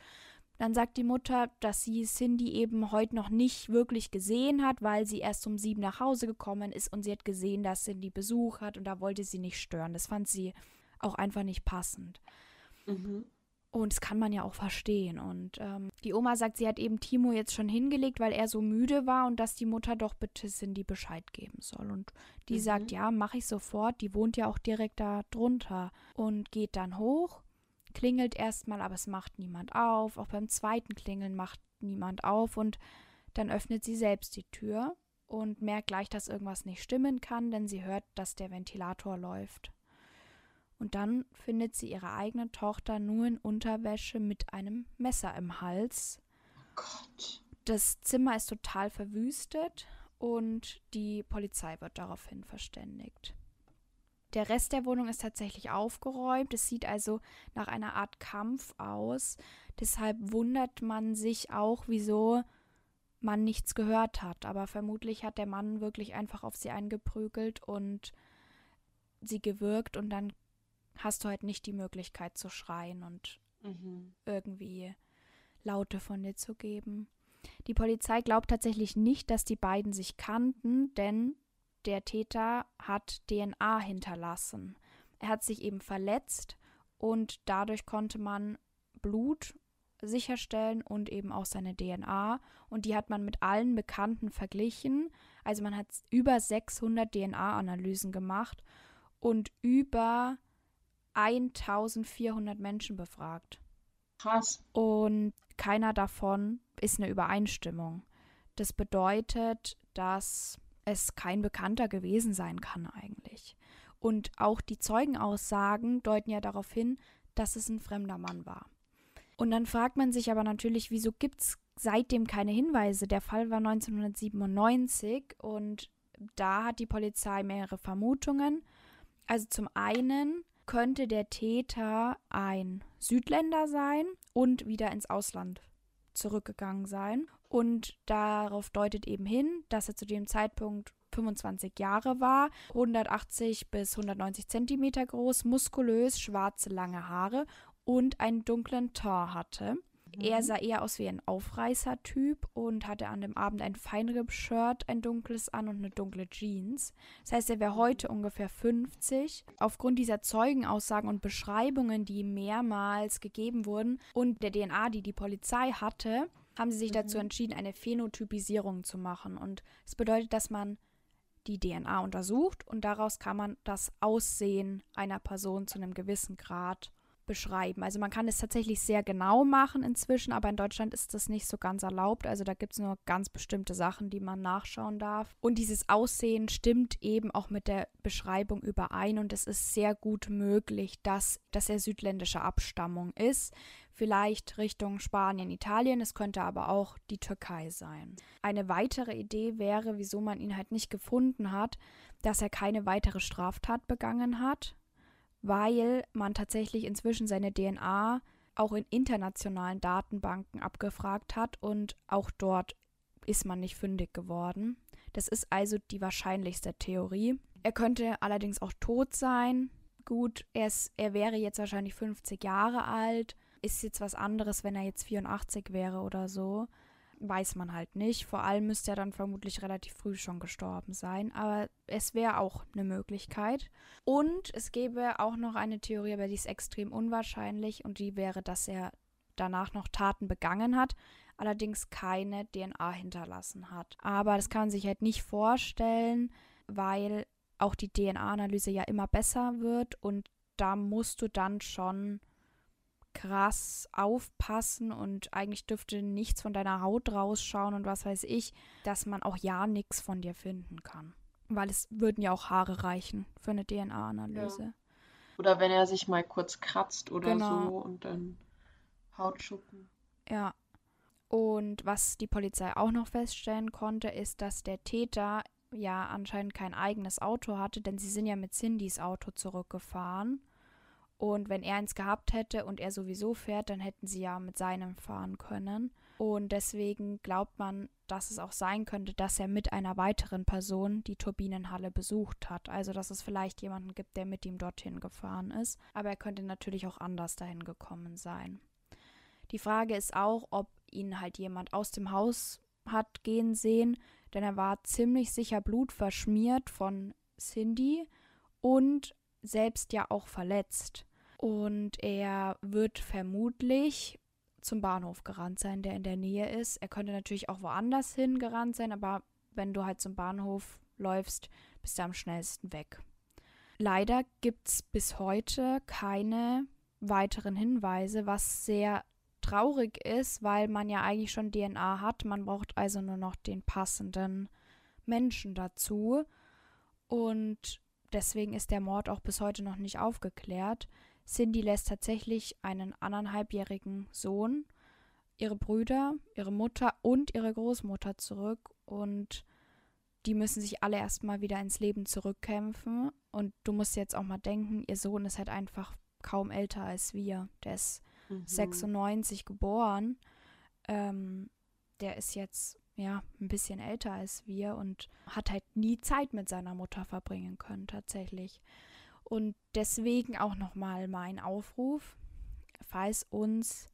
Dann sagt die Mutter, dass sie Cindy eben heute noch nicht wirklich gesehen hat, weil sie erst um sieben nach Hause gekommen ist und sie hat gesehen, dass Cindy Besuch hat und da wollte sie nicht stören. Das fand sie auch einfach nicht passend. Mhm. Und das kann man ja auch verstehen. Und ähm, die Oma sagt, sie hat eben Timo jetzt schon hingelegt, weil er so müde war und dass die Mutter doch bitte Cindy Bescheid geben soll. Und die mhm. sagt, ja, mache ich sofort. Die wohnt ja auch direkt da drunter und geht dann hoch, klingelt erstmal, aber es macht niemand auf. Auch beim zweiten Klingeln macht niemand auf und dann öffnet sie selbst die Tür und merkt gleich, dass irgendwas nicht stimmen kann, denn sie hört, dass der Ventilator läuft. Und dann findet sie ihre eigene Tochter nur in Unterwäsche mit einem Messer im Hals. Oh Gott. Das Zimmer ist total verwüstet und die Polizei wird daraufhin verständigt. Der Rest der Wohnung ist tatsächlich aufgeräumt. Es sieht also nach einer Art Kampf aus. Deshalb wundert man sich auch, wieso man nichts gehört hat. Aber vermutlich hat der Mann wirklich einfach auf sie eingeprügelt und sie gewürgt und dann hast du halt nicht die Möglichkeit zu schreien und mhm. irgendwie Laute von dir zu geben. Die Polizei glaubt tatsächlich nicht, dass die beiden sich kannten, denn der Täter hat DNA hinterlassen. Er hat sich eben verletzt und dadurch konnte man Blut sicherstellen und eben auch seine DNA. Und die hat man mit allen Bekannten verglichen. Also man hat über 600 DNA-Analysen gemacht und über 1400 Menschen befragt. Krass. Und keiner davon ist eine Übereinstimmung. Das bedeutet, dass es kein Bekannter gewesen sein kann eigentlich. Und auch die Zeugenaussagen deuten ja darauf hin, dass es ein fremder Mann war. Und dann fragt man sich aber natürlich, wieso gibt es seitdem keine Hinweise? Der Fall war 1997 und da hat die Polizei mehrere Vermutungen. Also zum einen könnte der Täter ein Südländer sein und wieder ins Ausland zurückgegangen sein. Und darauf deutet eben hin, dass er zu dem Zeitpunkt 25 Jahre war, 180 bis 190 Zentimeter groß, muskulös, schwarze lange Haare und einen dunklen Tor hatte. Er mhm. sah eher aus wie ein Aufreißer-Typ und hatte an dem Abend ein Feinripp-Shirt, ein dunkles an und eine dunkle Jeans. Das heißt, er wäre mhm. heute ungefähr 50. Aufgrund dieser Zeugenaussagen und Beschreibungen, die mehrmals gegeben wurden und der DNA, die die Polizei hatte, haben sie sich mhm. dazu entschieden, eine Phänotypisierung zu machen. Und es das bedeutet, dass man die DNA untersucht und daraus kann man das Aussehen einer Person zu einem gewissen Grad beschreiben. Also man kann es tatsächlich sehr genau machen inzwischen, aber in Deutschland ist das nicht so ganz erlaubt. Also da gibt es nur ganz bestimmte Sachen, die man nachschauen darf. Und dieses Aussehen stimmt eben auch mit der Beschreibung überein und es ist sehr gut möglich, dass, dass er südländischer Abstammung ist. Vielleicht Richtung Spanien, Italien, es könnte aber auch die Türkei sein. Eine weitere Idee wäre, wieso man ihn halt nicht gefunden hat, dass er keine weitere Straftat begangen hat weil man tatsächlich inzwischen seine DNA auch in internationalen Datenbanken abgefragt hat und auch dort ist man nicht fündig geworden. Das ist also die wahrscheinlichste Theorie. Er könnte allerdings auch tot sein. Gut, er, ist, er wäre jetzt wahrscheinlich 50 Jahre alt. Ist jetzt was anderes, wenn er jetzt 84 wäre oder so weiß man halt nicht. Vor allem müsste er dann vermutlich relativ früh schon gestorben sein. Aber es wäre auch eine Möglichkeit. Und es gäbe auch noch eine Theorie, aber die ist extrem unwahrscheinlich. Und die wäre, dass er danach noch Taten begangen hat, allerdings keine DNA hinterlassen hat. Aber das kann man sich halt nicht vorstellen, weil auch die DNA-Analyse ja immer besser wird und da musst du dann schon krass aufpassen und eigentlich dürfte nichts von deiner Haut rausschauen und was weiß ich, dass man auch ja nichts von dir finden kann. Weil es würden ja auch Haare reichen für eine DNA-Analyse. Ja. Oder wenn er sich mal kurz kratzt oder genau. so und dann Hautschuppen. Ja. Und was die Polizei auch noch feststellen konnte, ist, dass der Täter ja anscheinend kein eigenes Auto hatte, denn sie sind ja mit Cindys Auto zurückgefahren. Und wenn er eins gehabt hätte und er sowieso fährt, dann hätten sie ja mit seinem fahren können. Und deswegen glaubt man, dass es auch sein könnte, dass er mit einer weiteren Person die Turbinenhalle besucht hat. Also dass es vielleicht jemanden gibt, der mit ihm dorthin gefahren ist. Aber er könnte natürlich auch anders dahin gekommen sein. Die Frage ist auch, ob ihn halt jemand aus dem Haus hat gehen sehen, denn er war ziemlich sicher blutverschmiert von Cindy und selbst ja auch verletzt. Und er wird vermutlich zum Bahnhof gerannt sein, der in der Nähe ist. Er könnte natürlich auch woanders hin gerannt sein, aber wenn du halt zum Bahnhof läufst, bist du am schnellsten weg. Leider gibt es bis heute keine weiteren Hinweise, was sehr traurig ist, weil man ja eigentlich schon DNA hat. Man braucht also nur noch den passenden Menschen dazu. Und deswegen ist der Mord auch bis heute noch nicht aufgeklärt. Cindy lässt tatsächlich einen anderthalbjährigen Sohn, ihre Brüder, ihre Mutter und ihre Großmutter zurück und die müssen sich alle erstmal wieder ins Leben zurückkämpfen. Und du musst jetzt auch mal denken, ihr Sohn ist halt einfach kaum älter als wir. Der ist mhm. 96 geboren. Ähm, der ist jetzt ja ein bisschen älter als wir und hat halt nie Zeit mit seiner Mutter verbringen können tatsächlich. Und deswegen auch nochmal mein Aufruf, falls uns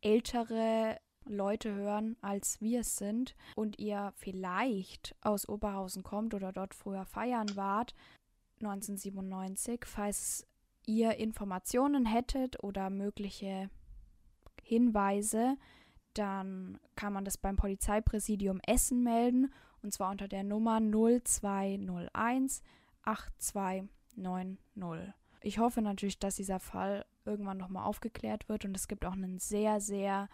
ältere Leute hören, als wir es sind und ihr vielleicht aus Oberhausen kommt oder dort früher feiern wart, 1997, falls ihr Informationen hättet oder mögliche Hinweise, dann kann man das beim Polizeipräsidium Essen melden und zwar unter der Nummer 0201 82 9-0. Ich hoffe natürlich, dass dieser Fall irgendwann nochmal aufgeklärt wird und es gibt auch einen sehr, sehr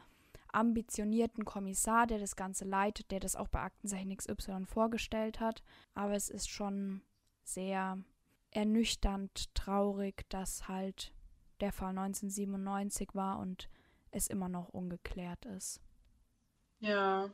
ambitionierten Kommissar, der das Ganze leitet, der das auch bei Aktenzeichen XY vorgestellt hat. Aber es ist schon sehr ernüchternd traurig, dass halt der Fall 1997 war und es immer noch ungeklärt ist. Ja,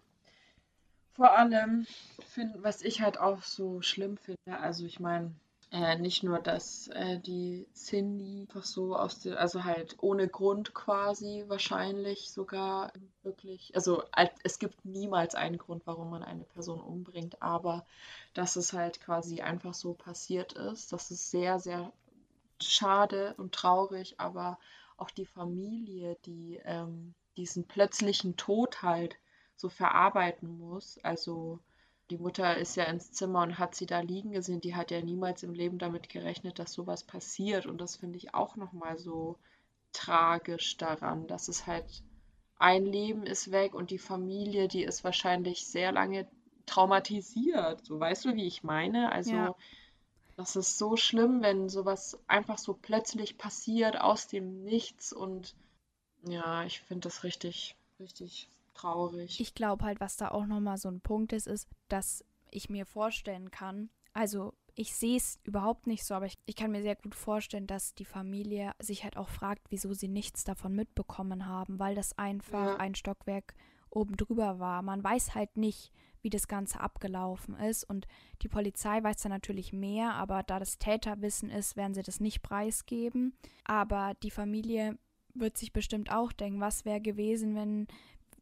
vor allem, find, was ich halt auch so schlimm finde, also ich meine, äh, nicht nur, dass äh, die Cindy einfach so aus der, also halt ohne Grund quasi wahrscheinlich sogar wirklich, also es gibt niemals einen Grund, warum man eine Person umbringt, aber dass es halt quasi einfach so passiert ist, das ist sehr, sehr schade und traurig, aber auch die Familie, die ähm, diesen plötzlichen Tod halt so verarbeiten muss, also die Mutter ist ja ins Zimmer und hat sie da liegen gesehen. Die hat ja niemals im Leben damit gerechnet, dass sowas passiert. Und das finde ich auch nochmal so tragisch daran, dass es halt ein Leben ist weg und die Familie, die ist wahrscheinlich sehr lange traumatisiert. So weißt du, wie ich meine? Also ja. Das ist so schlimm, wenn sowas einfach so plötzlich passiert aus dem Nichts und ja, ich finde das richtig, richtig traurig. Ich glaube halt, was da auch nochmal so ein Punkt ist, ist, dass ich mir vorstellen kann, also ich sehe es überhaupt nicht so, aber ich, ich kann mir sehr gut vorstellen, dass die Familie sich halt auch fragt, wieso sie nichts davon mitbekommen haben, weil das einfach ja. ein Stockwerk oben drüber war. Man weiß halt nicht, wie das Ganze abgelaufen ist. Und die Polizei weiß da natürlich mehr, aber da das Täterwissen ist, werden sie das nicht preisgeben. Aber die Familie wird sich bestimmt auch denken, was wäre gewesen, wenn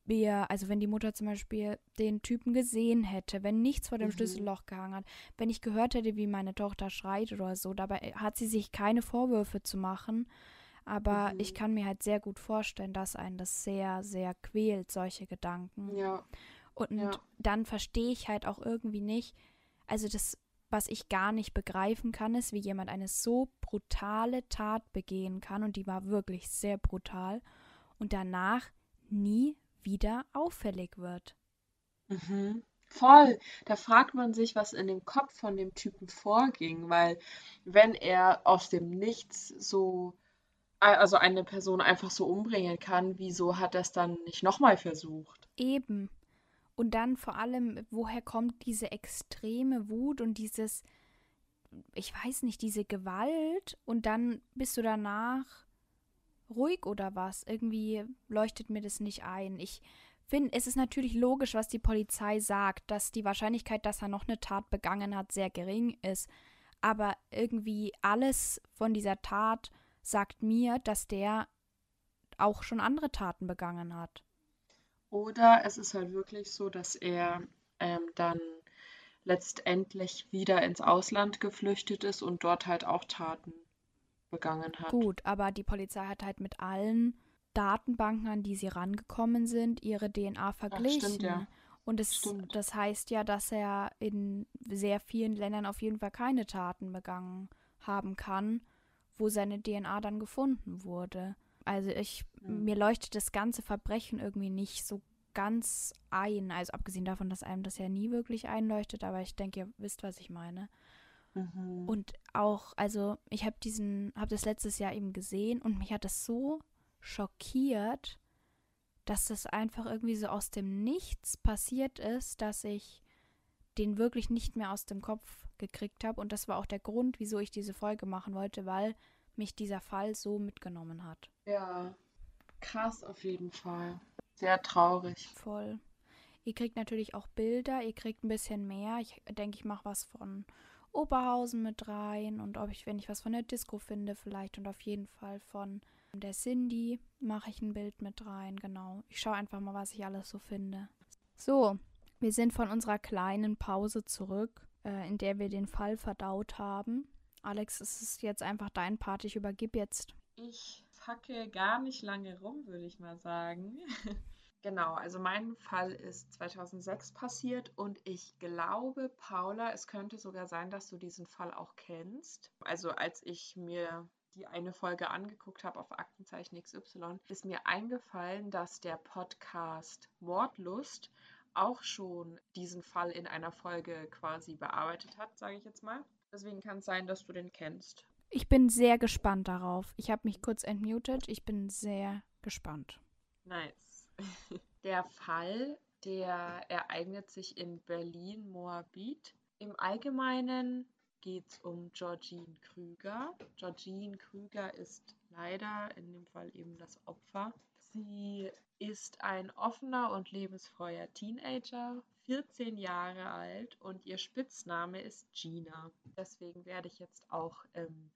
wir, also wenn die Mutter zum Beispiel den Typen gesehen hätte, wenn nichts vor dem mhm. Schlüsselloch gehangen hat, wenn ich gehört hätte, wie meine Tochter schreit oder so, dabei hat sie sich keine Vorwürfe zu machen. Aber mhm. ich kann mir halt sehr gut vorstellen, dass einen das sehr, sehr quält, solche Gedanken. Ja. Und ja. dann verstehe ich halt auch irgendwie nicht, also das, was ich gar nicht begreifen kann, ist, wie jemand eine so brutale Tat begehen kann, und die war wirklich sehr brutal, und danach nie wieder auffällig wird. Mhm. Voll. Da fragt man sich, was in dem Kopf von dem Typen vorging, weil wenn er aus dem Nichts so, also eine Person einfach so umbringen kann, wieso hat er es dann nicht nochmal versucht? Eben. Und dann vor allem, woher kommt diese extreme Wut und dieses, ich weiß nicht, diese Gewalt und dann bist du danach ruhig oder was? Irgendwie leuchtet mir das nicht ein. Ich finde, es ist natürlich logisch, was die Polizei sagt, dass die Wahrscheinlichkeit, dass er noch eine Tat begangen hat, sehr gering ist. Aber irgendwie alles von dieser Tat sagt mir, dass der auch schon andere Taten begangen hat. Oder es ist halt wirklich so, dass er ähm, dann letztendlich wieder ins Ausland geflüchtet ist und dort halt auch Taten begangen hat. Gut, aber die Polizei hat halt mit allen Datenbanken, an die sie rangekommen sind, ihre DNA verglichen. Ach, stimmt, ja. Und es, das heißt ja, dass er in sehr vielen Ländern auf jeden Fall keine Taten begangen haben kann, wo seine DNA dann gefunden wurde. Also ich, mhm. mir leuchtet das ganze Verbrechen irgendwie nicht so ganz ein. Also abgesehen davon, dass einem das ja nie wirklich einleuchtet, aber ich denke, ihr wisst, was ich meine. Mhm. Und auch, also ich habe diesen, habe das letztes Jahr eben gesehen und mich hat das so schockiert, dass das einfach irgendwie so aus dem Nichts passiert ist, dass ich den wirklich nicht mehr aus dem Kopf gekriegt habe. Und das war auch der Grund, wieso ich diese Folge machen wollte, weil mich dieser Fall so mitgenommen hat. Ja, krass auf jeden Fall. Sehr traurig. Voll. Ihr kriegt natürlich auch Bilder, ihr kriegt ein bisschen mehr. Ich denke, ich mache was von Oberhausen mit rein und ob ich, wenn ich was von der Disco finde, vielleicht und auf jeden Fall von der Cindy mache ich ein Bild mit rein. Genau. Ich schaue einfach mal, was ich alles so finde. So, wir sind von unserer kleinen Pause zurück, äh, in der wir den Fall verdaut haben. Alex, es ist jetzt einfach dein Part. Ich übergib jetzt. Ich facke gar nicht lange rum, würde ich mal sagen. genau, also mein Fall ist 2006 passiert und ich glaube, Paula, es könnte sogar sein, dass du diesen Fall auch kennst. Also als ich mir die eine Folge angeguckt habe auf Aktenzeichen XY, ist mir eingefallen, dass der Podcast Mordlust auch schon diesen Fall in einer Folge quasi bearbeitet hat, sage ich jetzt mal. Deswegen kann es sein, dass du den kennst. Ich bin sehr gespannt darauf. Ich habe mich kurz entmutet. Ich bin sehr gespannt. Nice. Der Fall, der ereignet sich in Berlin-Moabit. Im Allgemeinen geht es um Georgine Krüger. Georgine Krüger ist leider in dem Fall eben das Opfer. Sie ist ein offener und lebensfreuer Teenager, 14 Jahre alt und ihr Spitzname ist Gina. Deswegen werde ich jetzt auch im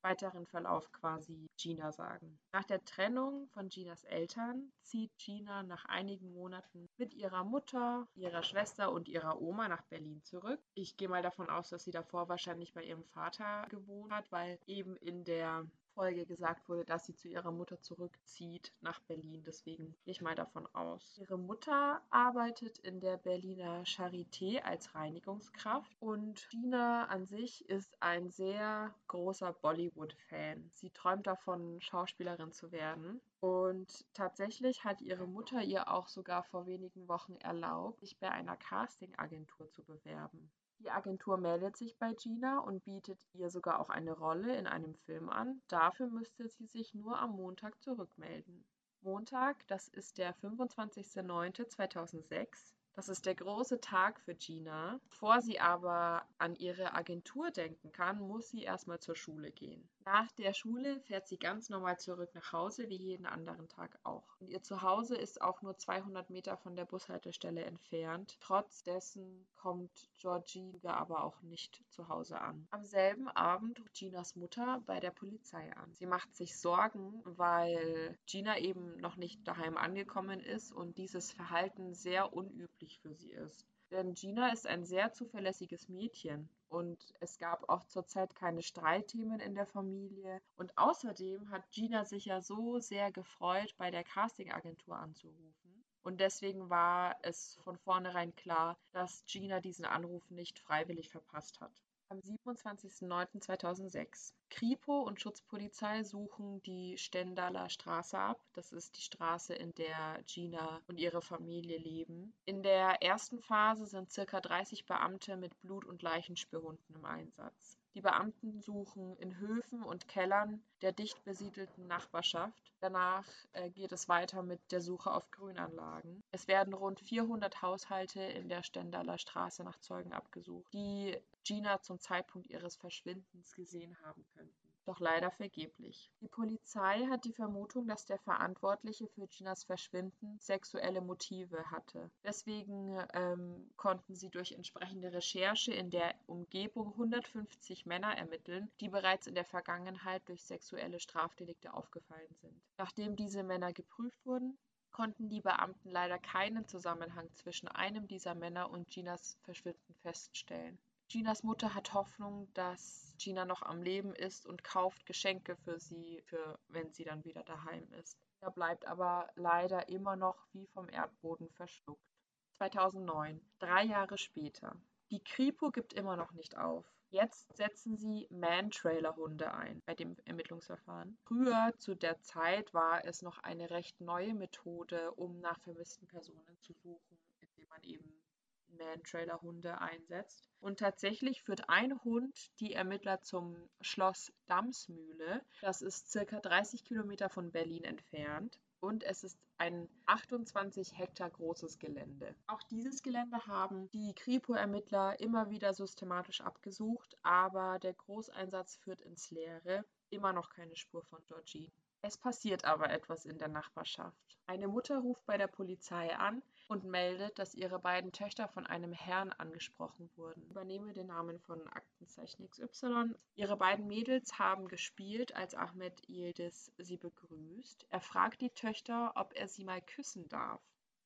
weiteren Verlauf quasi Gina sagen. Nach der Trennung von Ginas Eltern zieht Gina nach einigen Monaten mit ihrer Mutter, ihrer Schwester und ihrer Oma nach Berlin zurück. Ich gehe mal davon aus, dass sie davor wahrscheinlich bei ihrem Vater gewohnt hat, weil eben in der Folge gesagt wurde, dass sie zu ihrer Mutter zurückzieht nach Berlin. Deswegen gehe ich mal davon aus. Ihre Mutter arbeitet in der Berliner Charité als Reinigungskraft und Gina an sich ist ein sehr großer Bollywood-Fan. Sie träumt davon, Schauspielerin zu werden. Und tatsächlich hat ihre Mutter ihr auch sogar vor wenigen Wochen erlaubt, sich bei einer Casting-Agentur zu bewerben. Die Agentur meldet sich bei Gina und bietet ihr sogar auch eine Rolle in einem Film an. Dafür müsste sie sich nur am Montag zurückmelden. Montag, das ist der 25.09.2006, das ist der große Tag für Gina. Bevor sie aber an ihre Agentur denken kann, muss sie erstmal zur Schule gehen. Nach der Schule fährt sie ganz normal zurück nach Hause, wie jeden anderen Tag auch. Und ihr Zuhause ist auch nur 200 Meter von der Bushaltestelle entfernt. Trotz dessen kommt Georgie aber auch nicht zu Hause an. Am selben Abend ruft Ginas Mutter bei der Polizei an. Sie macht sich Sorgen, weil Gina eben noch nicht daheim angekommen ist und dieses Verhalten sehr unüblich für sie ist. Denn Gina ist ein sehr zuverlässiges Mädchen und es gab auch zurzeit keine Streitthemen in der Familie. Und außerdem hat Gina sich ja so sehr gefreut, bei der Castingagentur anzurufen. Und deswegen war es von vornherein klar, dass Gina diesen Anruf nicht freiwillig verpasst hat am 27.09.2006. Kripo und Schutzpolizei suchen die Stendaler Straße ab. Das ist die Straße, in der Gina und ihre Familie leben. In der ersten Phase sind circa 30 Beamte mit Blut- und Leichenspürhunden im Einsatz. Die Beamten suchen in Höfen und Kellern der dicht besiedelten Nachbarschaft. Danach äh, geht es weiter mit der Suche auf Grünanlagen. Es werden rund 400 Haushalte in der Stendaler Straße nach Zeugen abgesucht, die Gina zum Zeitpunkt ihres Verschwindens gesehen haben könnten doch leider vergeblich. Die Polizei hat die Vermutung, dass der Verantwortliche für Ginas Verschwinden sexuelle Motive hatte. Deswegen ähm, konnten sie durch entsprechende Recherche in der Umgebung 150 Männer ermitteln, die bereits in der Vergangenheit durch sexuelle Strafdelikte aufgefallen sind. Nachdem diese Männer geprüft wurden, konnten die Beamten leider keinen Zusammenhang zwischen einem dieser Männer und Ginas Verschwinden feststellen. Ginas Mutter hat Hoffnung, dass Gina noch am Leben ist und kauft Geschenke für sie, für wenn sie dann wieder daheim ist. Er bleibt aber leider immer noch wie vom Erdboden verschluckt. 2009, drei Jahre später. Die Kripo gibt immer noch nicht auf. Jetzt setzen sie Man-Trailer-Hunde ein bei dem Ermittlungsverfahren. Früher zu der Zeit war es noch eine recht neue Methode, um nach vermissten Personen zu suchen, indem man eben Man-Trailer-Hunde einsetzt. Und tatsächlich führt ein Hund die Ermittler zum Schloss Damsmühle. Das ist circa 30 Kilometer von Berlin entfernt und es ist ein 28 Hektar großes Gelände. Auch dieses Gelände haben die Kripo-Ermittler immer wieder systematisch abgesucht, aber der Großeinsatz führt ins Leere. Immer noch keine Spur von Georgine. Es passiert aber etwas in der Nachbarschaft. Eine Mutter ruft bei der Polizei an und meldet, dass ihre beiden Töchter von einem Herrn angesprochen wurden. Ich übernehme den Namen von Aktenzeichen XY. Ihre beiden Mädels haben gespielt, als Ahmed Yildiz sie begrüßt. Er fragt die Töchter, ob er sie mal küssen darf.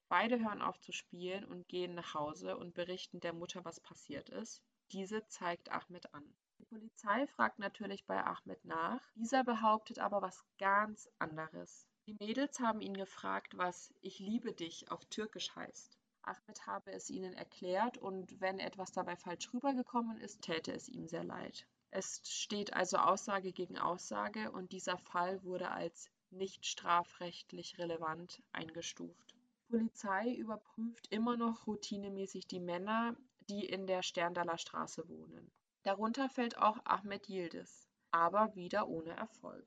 Beide hören auf zu spielen und gehen nach Hause und berichten der Mutter, was passiert ist. Diese zeigt Ahmed an. Polizei fragt natürlich bei Ahmed nach. Dieser behauptet aber was ganz anderes. Die Mädels haben ihn gefragt, was Ich liebe dich auf Türkisch heißt. Ahmed habe es ihnen erklärt und wenn etwas dabei falsch rübergekommen ist, täte es ihm sehr leid. Es steht also Aussage gegen Aussage und dieser Fall wurde als nicht strafrechtlich relevant eingestuft. Die Polizei überprüft immer noch routinemäßig die Männer, die in der Sterndaler Straße wohnen. Darunter fällt auch Ahmed Yildiz, aber wieder ohne Erfolg.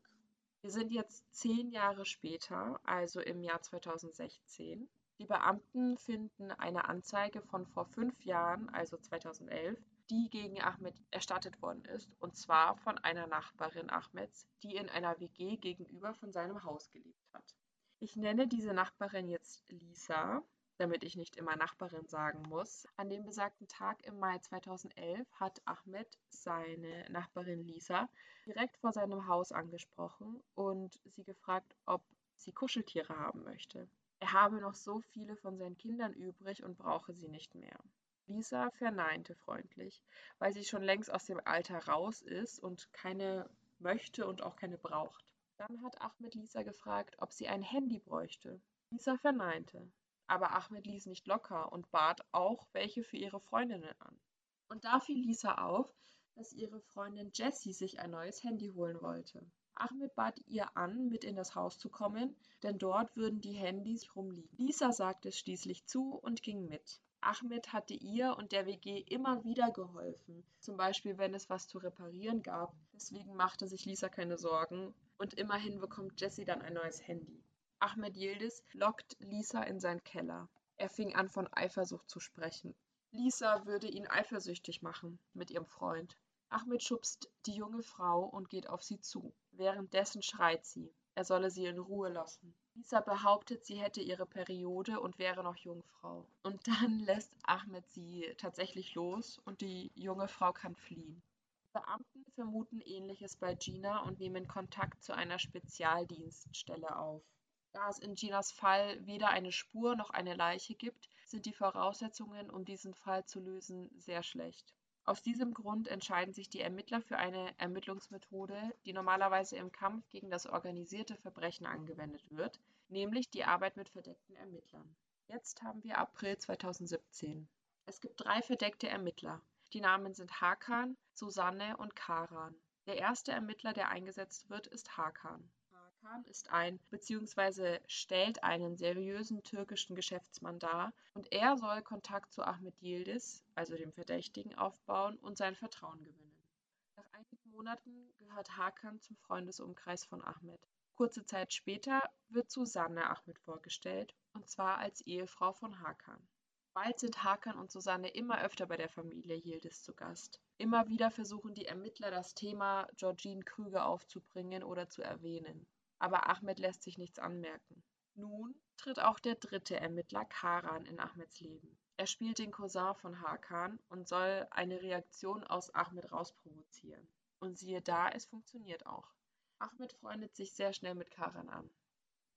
Wir sind jetzt zehn Jahre später, also im Jahr 2016. Die Beamten finden eine Anzeige von vor fünf Jahren, also 2011, die gegen Ahmed erstattet worden ist, und zwar von einer Nachbarin Ahmeds, die in einer WG gegenüber von seinem Haus gelebt hat. Ich nenne diese Nachbarin jetzt Lisa damit ich nicht immer Nachbarin sagen muss. An dem besagten Tag im Mai 2011 hat Ahmed seine Nachbarin Lisa direkt vor seinem Haus angesprochen und sie gefragt, ob sie Kuscheltiere haben möchte. Er habe noch so viele von seinen Kindern übrig und brauche sie nicht mehr. Lisa verneinte freundlich, weil sie schon längst aus dem Alter raus ist und keine möchte und auch keine braucht. Dann hat Ahmed Lisa gefragt, ob sie ein Handy bräuchte. Lisa verneinte. Aber Ahmed ließ nicht locker und bat auch welche für ihre Freundinnen an. Und da fiel Lisa auf, dass ihre Freundin Jessie sich ein neues Handy holen wollte. Ahmed bat ihr an, mit in das Haus zu kommen, denn dort würden die Handys rumliegen. Lisa sagte es schließlich zu und ging mit. Ahmed hatte ihr und der WG immer wieder geholfen, zum Beispiel wenn es was zu reparieren gab. Deswegen machte sich Lisa keine Sorgen und immerhin bekommt Jessie dann ein neues Handy. Ahmed Yildiz lockt Lisa in seinen Keller. Er fing an, von Eifersucht zu sprechen. Lisa würde ihn eifersüchtig machen mit ihrem Freund. Ahmed schubst die junge Frau und geht auf sie zu. Währenddessen schreit sie, er solle sie in Ruhe lassen. Lisa behauptet, sie hätte ihre Periode und wäre noch Jungfrau. Und dann lässt Ahmed sie tatsächlich los und die junge Frau kann fliehen. Beamten vermuten ähnliches bei Gina und nehmen Kontakt zu einer Spezialdienststelle auf. Da es in Ginas Fall weder eine Spur noch eine Leiche gibt, sind die Voraussetzungen, um diesen Fall zu lösen, sehr schlecht. Aus diesem Grund entscheiden sich die Ermittler für eine Ermittlungsmethode, die normalerweise im Kampf gegen das organisierte Verbrechen angewendet wird, nämlich die Arbeit mit verdeckten Ermittlern. Jetzt haben wir April 2017. Es gibt drei verdeckte Ermittler. Die Namen sind Hakan, Susanne und Karan. Der erste Ermittler, der eingesetzt wird, ist Hakan. Hakan ist ein bzw. stellt einen seriösen türkischen Geschäftsmann dar und er soll Kontakt zu Ahmed Yildiz, also dem Verdächtigen, aufbauen und sein Vertrauen gewinnen. Nach einigen Monaten gehört Hakan zum Freundesumkreis von Ahmed. Kurze Zeit später wird Susanne Ahmed vorgestellt, und zwar als Ehefrau von Hakan. Bald sind Hakan und Susanne immer öfter bei der Familie Yildiz zu Gast. Immer wieder versuchen die Ermittler das Thema Georgine Krüger aufzubringen oder zu erwähnen aber Ahmed lässt sich nichts anmerken. Nun tritt auch der dritte Ermittler Karan in Ahmeds Leben. Er spielt den Cousin von Hakan und soll eine Reaktion aus Ahmed rausprovozieren. Und siehe da, es funktioniert auch. Ahmed freundet sich sehr schnell mit Karan an.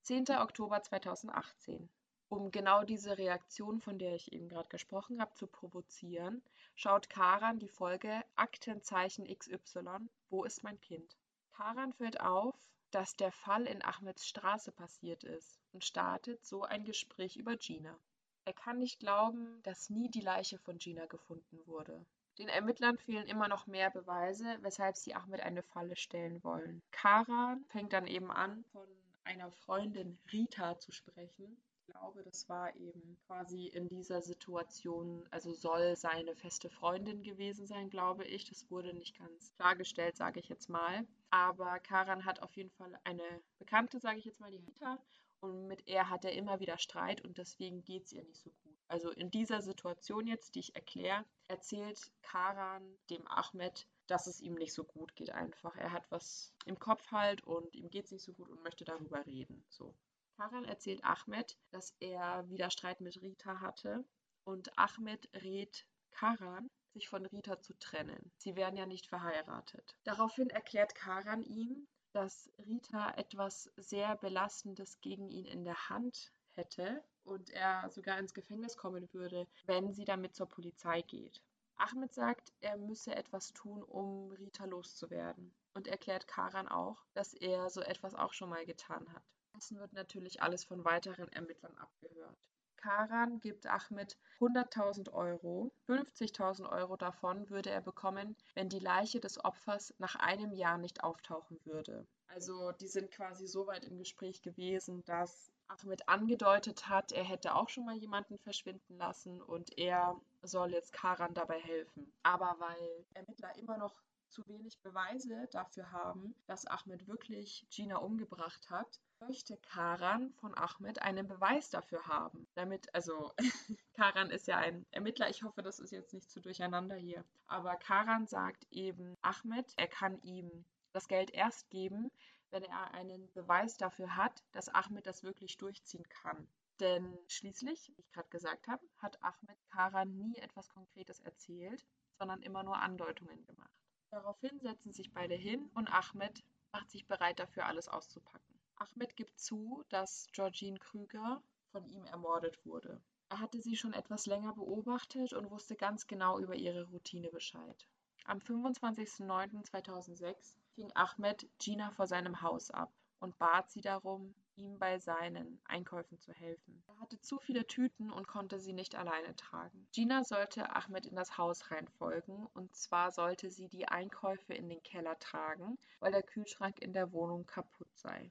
10. Oktober 2018. Um genau diese Reaktion, von der ich eben gerade gesprochen habe, zu provozieren, schaut Karan die Folge Aktenzeichen XY, wo ist mein Kind? Karan fällt auf, dass der Fall in Ahmeds Straße passiert ist und startet so ein Gespräch über Gina. Er kann nicht glauben, dass nie die Leiche von Gina gefunden wurde. Den Ermittlern fehlen immer noch mehr Beweise, weshalb sie Ahmed eine Falle stellen wollen. Karan fängt dann eben an, von einer Freundin Rita zu sprechen, glaube, das war eben quasi in dieser Situation, also soll seine feste Freundin gewesen sein, glaube ich. Das wurde nicht ganz klargestellt, sage ich jetzt mal. Aber Karan hat auf jeden Fall eine Bekannte, sage ich jetzt mal, die Rita. Und mit er hat er immer wieder Streit und deswegen geht es ihr nicht so gut. Also in dieser Situation jetzt, die ich erkläre, erzählt Karan dem Ahmed, dass es ihm nicht so gut geht einfach. Er hat was im Kopf halt und ihm geht es nicht so gut und möchte darüber reden. So. Karan erzählt Ahmed, dass er wieder Streit mit Rita hatte und Ahmed rät Karan, sich von Rita zu trennen. Sie wären ja nicht verheiratet. Daraufhin erklärt Karan ihm, dass Rita etwas sehr Belastendes gegen ihn in der Hand hätte und er sogar ins Gefängnis kommen würde, wenn sie damit zur Polizei geht. Ahmed sagt, er müsse etwas tun, um Rita loszuwerden und erklärt Karan auch, dass er so etwas auch schon mal getan hat. Währenddessen wird natürlich alles von weiteren Ermittlern abgehört. Karan gibt Ahmed 100.000 Euro. 50.000 Euro davon würde er bekommen, wenn die Leiche des Opfers nach einem Jahr nicht auftauchen würde. Also die sind quasi so weit im Gespräch gewesen, dass Ahmed angedeutet hat, er hätte auch schon mal jemanden verschwinden lassen und er soll jetzt Karan dabei helfen. Aber weil Ermittler immer noch zu wenig Beweise dafür haben, dass Ahmed wirklich Gina umgebracht hat, möchte Karan von Ahmed einen Beweis dafür haben. Damit, also Karan ist ja ein Ermittler, ich hoffe, das ist jetzt nicht zu durcheinander hier. Aber Karan sagt eben Ahmed, er kann ihm das Geld erst geben, wenn er einen Beweis dafür hat, dass Ahmed das wirklich durchziehen kann. Denn schließlich, wie ich gerade gesagt habe, hat Ahmed Karan nie etwas Konkretes erzählt, sondern immer nur Andeutungen gemacht. Daraufhin setzen sich beide hin und Ahmed macht sich bereit dafür, alles auszupacken. Ahmed gibt zu, dass Georgine Krüger von ihm ermordet wurde. Er hatte sie schon etwas länger beobachtet und wusste ganz genau über ihre Routine Bescheid. Am 25.09.2006 fing Ahmed Gina vor seinem Haus ab und bat sie darum, ihm bei seinen Einkäufen zu helfen. Er hatte zu viele Tüten und konnte sie nicht alleine tragen. Gina sollte Ahmed in das Haus reinfolgen und zwar sollte sie die Einkäufe in den Keller tragen, weil der Kühlschrank in der Wohnung kaputt sei.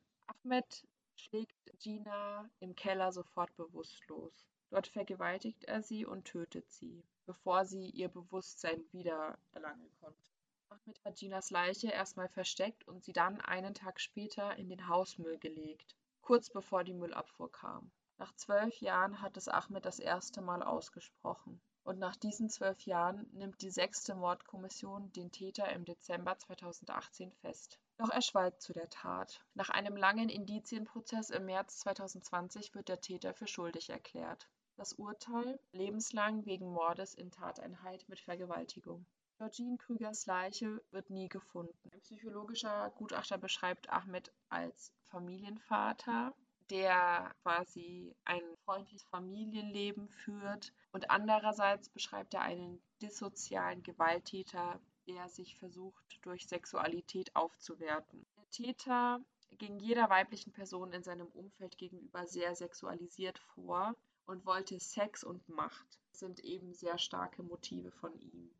Ahmed schlägt Gina im Keller sofort bewusstlos. Dort vergewaltigt er sie und tötet sie, bevor sie ihr Bewusstsein wieder erlangen konnte. Ahmed hat Ginas Leiche erstmal versteckt und sie dann einen Tag später in den Hausmüll gelegt kurz bevor die Müllabfuhr kam. Nach zwölf Jahren hat es Ahmed das erste Mal ausgesprochen. Und nach diesen zwölf Jahren nimmt die sechste Mordkommission den Täter im Dezember 2018 fest. Doch er schweigt zu der Tat. Nach einem langen Indizienprozess im März 2020 wird der Täter für schuldig erklärt. Das Urteil lebenslang wegen Mordes in Tateinheit mit Vergewaltigung. Georgine Krügers Leiche wird nie gefunden. Ein psychologischer Gutachter beschreibt Ahmed als Familienvater, der quasi ein freundliches Familienleben führt. Und andererseits beschreibt er einen dissozialen Gewalttäter, der sich versucht, durch Sexualität aufzuwerten. Der Täter ging jeder weiblichen Person in seinem Umfeld gegenüber sehr sexualisiert vor und wollte Sex und Macht. Das sind eben sehr starke Motive von ihm.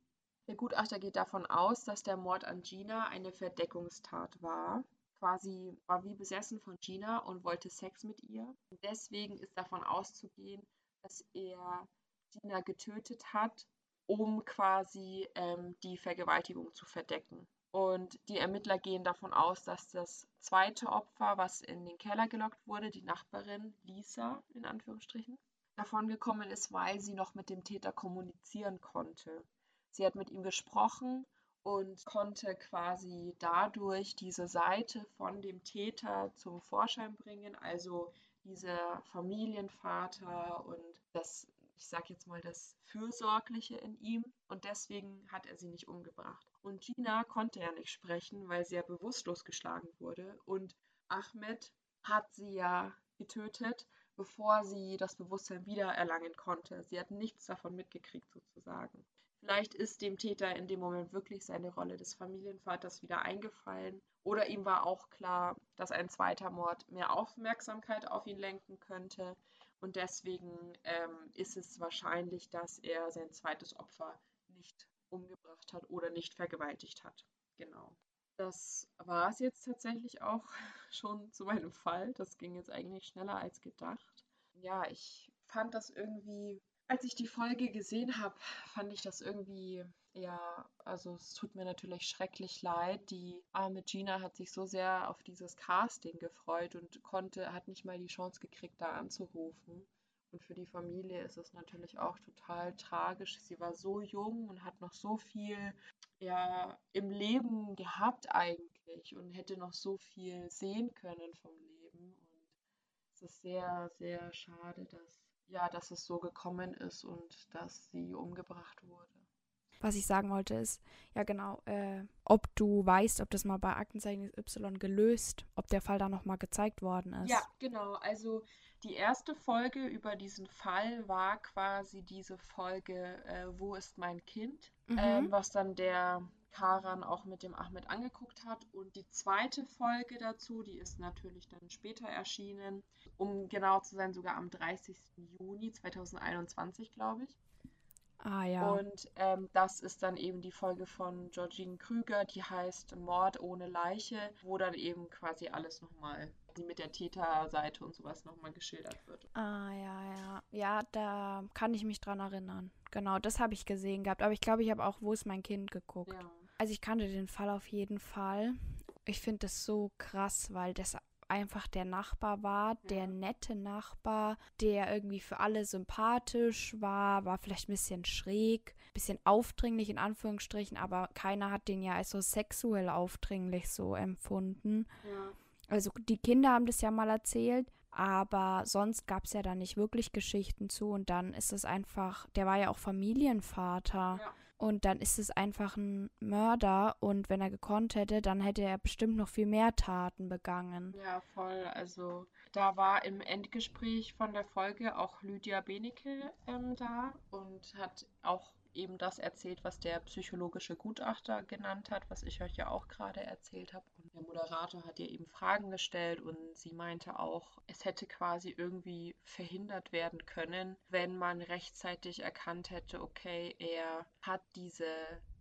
Der Gutachter geht davon aus, dass der Mord an Gina eine Verdeckungstat war. Quasi war wie besessen von Gina und wollte Sex mit ihr. Deswegen ist davon auszugehen, dass er Gina getötet hat, um quasi ähm, die Vergewaltigung zu verdecken. Und die Ermittler gehen davon aus, dass das zweite Opfer, was in den Keller gelockt wurde, die Nachbarin Lisa in Anführungsstrichen, davon gekommen ist, weil sie noch mit dem Täter kommunizieren konnte. Sie hat mit ihm gesprochen und konnte quasi dadurch diese Seite von dem Täter zum Vorschein bringen, also dieser Familienvater und das, ich sag jetzt mal, das Fürsorgliche in ihm. Und deswegen hat er sie nicht umgebracht. Und Gina konnte ja nicht sprechen, weil sie ja bewusstlos geschlagen wurde. Und Ahmed hat sie ja getötet, bevor sie das Bewusstsein wiedererlangen konnte. Sie hat nichts davon mitgekriegt sozusagen. Vielleicht ist dem Täter in dem Moment wirklich seine Rolle des Familienvaters wieder eingefallen. Oder ihm war auch klar, dass ein zweiter Mord mehr Aufmerksamkeit auf ihn lenken könnte. Und deswegen ähm, ist es wahrscheinlich, dass er sein zweites Opfer nicht umgebracht hat oder nicht vergewaltigt hat. Genau. Das war es jetzt tatsächlich auch schon zu meinem Fall. Das ging jetzt eigentlich schneller als gedacht. Ja, ich fand das irgendwie als ich die Folge gesehen habe, fand ich das irgendwie, ja, also es tut mir natürlich schrecklich leid. Die arme Gina hat sich so sehr auf dieses Casting gefreut und konnte, hat nicht mal die Chance gekriegt, da anzurufen. Und für die Familie ist es natürlich auch total tragisch. Sie war so jung und hat noch so viel ja, im Leben gehabt eigentlich und hätte noch so viel sehen können vom Leben. Und es ist sehr, sehr schade, dass ja, dass es so gekommen ist und dass sie umgebracht wurde. Was ich sagen wollte ist, ja genau, äh, ob du weißt, ob das mal bei Aktenzeichen Y gelöst, ob der Fall da nochmal gezeigt worden ist. Ja, genau. Also die erste Folge über diesen Fall war quasi diese Folge äh, Wo ist mein Kind? Mhm. Ähm, was dann der Karan auch mit dem Ahmed angeguckt hat. Und die zweite Folge dazu, die ist natürlich dann später erschienen, um genau zu sein, sogar am 30. Juni 2021, glaube ich. Ah ja. Und ähm, das ist dann eben die Folge von Georgine Krüger, die heißt Mord ohne Leiche, wo dann eben quasi alles nochmal mit der Täterseite und sowas nochmal geschildert wird. Ah ja, ja. Ja, da kann ich mich dran erinnern. Genau, das habe ich gesehen gehabt. Aber ich glaube, ich habe auch Wo ist mein Kind geguckt. Ja. Also ich kannte den Fall auf jeden Fall. Ich finde das so krass, weil das einfach der Nachbar war, der nette Nachbar, der irgendwie für alle sympathisch war, war vielleicht ein bisschen schräg, ein bisschen aufdringlich in Anführungsstrichen, aber keiner hat den ja als so sexuell aufdringlich so empfunden. Ja. Also die Kinder haben das ja mal erzählt, aber sonst gab es ja da nicht wirklich Geschichten zu und dann ist es einfach, der war ja auch Familienvater. Ja. Und dann ist es einfach ein Mörder und wenn er gekonnt hätte, dann hätte er bestimmt noch viel mehr Taten begangen. Ja, voll. Also da war im Endgespräch von der Folge auch Lydia Benecke ähm, da und hat auch eben das erzählt, was der psychologische Gutachter genannt hat, was ich euch ja auch gerade erzählt habe. Und der Moderator hat ihr eben Fragen gestellt und sie meinte auch, es hätte quasi irgendwie verhindert werden können, wenn man rechtzeitig erkannt hätte, okay, er hat diese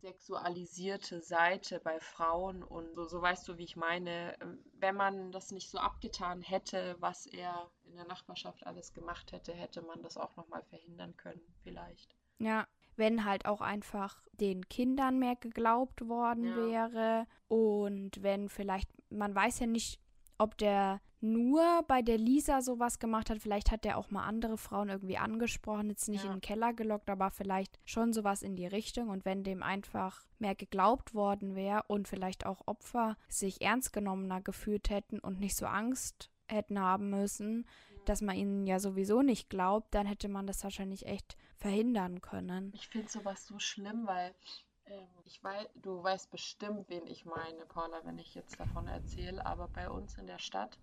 sexualisierte Seite bei Frauen und so, so weißt du, wie ich meine, wenn man das nicht so abgetan hätte, was er in der Nachbarschaft alles gemacht hätte, hätte man das auch nochmal verhindern können, vielleicht. Ja, wenn halt auch einfach den Kindern mehr geglaubt worden ja. wäre und wenn vielleicht, man weiß ja nicht, ob der nur bei der Lisa sowas gemacht hat. Vielleicht hat der auch mal andere Frauen irgendwie angesprochen, jetzt nicht ja. in den Keller gelockt, aber vielleicht schon sowas in die Richtung. Und wenn dem einfach mehr geglaubt worden wäre und vielleicht auch Opfer sich ernst genommener gefühlt hätten und nicht so Angst hätten haben müssen, dass man ihnen ja sowieso nicht glaubt, dann hätte man das wahrscheinlich echt verhindern können. Ich finde sowas so schlimm, weil ähm, ich weiß, du weißt bestimmt, wen ich meine, Paula, wenn ich jetzt davon erzähle, aber bei uns in der Stadt,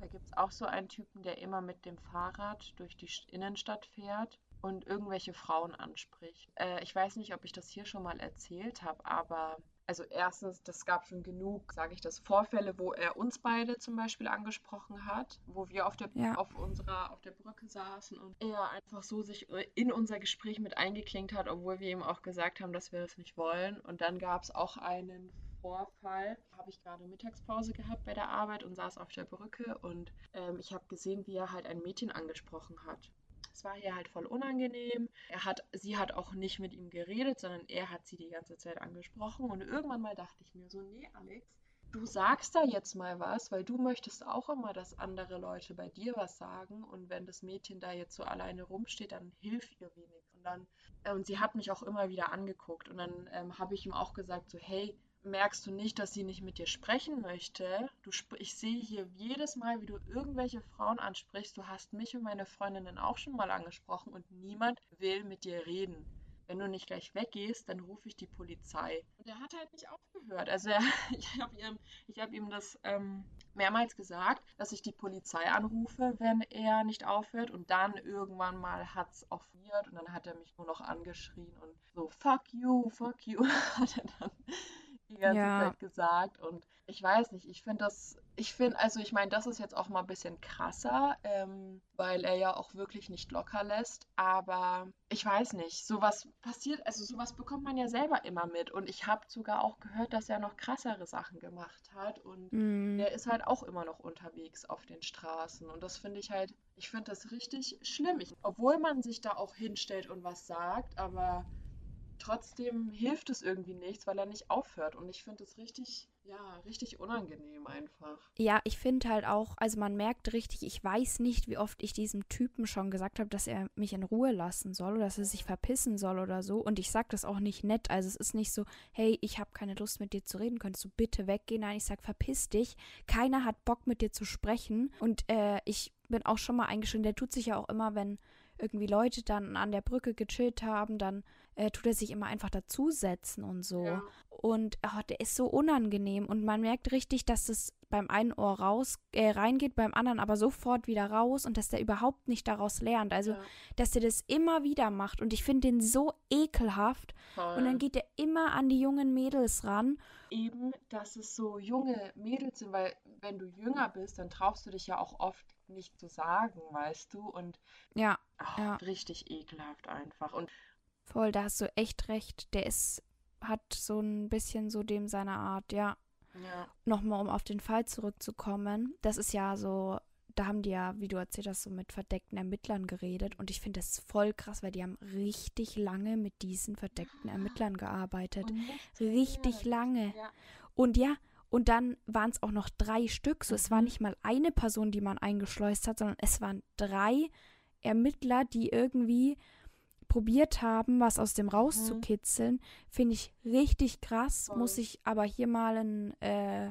da gibt es auch so einen Typen, der immer mit dem Fahrrad durch die Innenstadt fährt und irgendwelche Frauen anspricht. Äh, ich weiß nicht, ob ich das hier schon mal erzählt habe, aber also erstens, das gab schon genug, sage ich das, Vorfälle, wo er uns beide zum Beispiel angesprochen hat, wo wir auf der, ja. auf unserer, auf der Brücke saßen und er einfach so sich in unser Gespräch mit eingeklinkt hat, obwohl wir ihm auch gesagt haben, dass wir das nicht wollen. Und dann gab es auch einen Vorfall, habe ich gerade Mittagspause gehabt bei der Arbeit und saß auf der Brücke und ähm, ich habe gesehen, wie er halt ein Mädchen angesprochen hat. Es war ihr halt voll unangenehm. Er hat, sie hat auch nicht mit ihm geredet, sondern er hat sie die ganze Zeit angesprochen. Und irgendwann mal dachte ich mir so, nee, Alex, du sagst da jetzt mal was, weil du möchtest auch immer, dass andere Leute bei dir was sagen. Und wenn das Mädchen da jetzt so alleine rumsteht, dann hilf ihr wenig. Und dann, äh, und sie hat mich auch immer wieder angeguckt. Und dann ähm, habe ich ihm auch gesagt, so, hey, merkst du nicht, dass sie nicht mit dir sprechen möchte? Du ich sehe hier jedes Mal, wie du irgendwelche Frauen ansprichst. Du hast mich und meine Freundinnen auch schon mal angesprochen und niemand will mit dir reden. wenn du nicht gleich weggehst, dann rufe ich die Polizei. Und er hat halt nicht aufgehört. Also er, ich habe ihm, hab ihm das ähm, mehrmals gesagt, dass ich die Polizei anrufe, wenn er nicht aufhört. Und dann irgendwann mal hat es aufgehört und dann hat er mich nur noch angeschrien und so, fuck you, fuck you, hat er dann die ganze Ja. Zeit gesagt. Und ich weiß nicht, ich finde das, ich finde, also ich meine, das ist jetzt auch mal ein bisschen krasser, ähm, weil er ja auch wirklich nicht locker lässt. Aber ich weiß nicht, sowas passiert, also sowas bekommt man ja selber immer mit. Und ich habe sogar auch gehört, dass er noch krassere Sachen gemacht hat. Und Mm, der ist halt auch immer noch unterwegs auf den Straßen. Und das finde ich halt, ich finde das richtig schlimm. Ich, obwohl man sich da auch hinstellt und was sagt, aber trotzdem hilft es irgendwie nichts, weil er nicht aufhört. Und ich finde es richtig, ja, richtig unangenehm einfach. Ja, ich finde halt auch, also man merkt richtig, ich weiß nicht, wie oft ich diesem Typen schon gesagt habe, dass er mich in Ruhe lassen soll oder dass er sich verpissen soll oder so. Und ich sag das auch nicht nett. Also es ist nicht so, hey, ich habe keine Lust mit dir zu reden, könntest du bitte weggehen? Nein, ich sag, verpiss dich. Keiner hat Bock mit dir zu sprechen. Und äh, ich bin auch schon mal eingeschritten, der tut sich ja auch immer, wenn irgendwie Leute dann an der Brücke gechillt haben, dann äh, tut er sich immer einfach dazusetzen und so. Ja. Und oh, der ist so unangenehm und man merkt richtig, dass es beim einen Ohr raus äh, reingeht, beim anderen aber sofort wieder raus und dass der überhaupt nicht daraus lernt. Also, Ja, dass der das immer wieder macht und ich finde den so ekelhaft voll. und dann geht er immer an die jungen Mädels ran. eben, dass es so junge Mädels sind, weil wenn du jünger bist, dann traust du dich ja auch oft nicht zu sagen, weißt du? Und Ja, ach, Ja. richtig ekelhaft einfach. Und voll, da hast du echt recht. Der ist hat so ein bisschen so dem seiner Art, ja. ja, Nochmal, um auf den Fall zurückzukommen. Das ist ja so, da haben die ja, wie du erzählt hast, so mit verdeckten Ermittlern geredet. Und ich finde das voll krass, weil die haben richtig lange mit diesen verdeckten Ermittlern gearbeitet. Richtig passiert. lange. Ja, Und ja, und dann waren es auch noch drei Stück. So, es war Mhm. nicht mal eine Person, die man eingeschleust hat, sondern es waren drei Ermittler, die irgendwie probiert haben, was aus dem rauszukitzeln. Finde ich richtig krass. Muss ich aber hier mal ein, äh,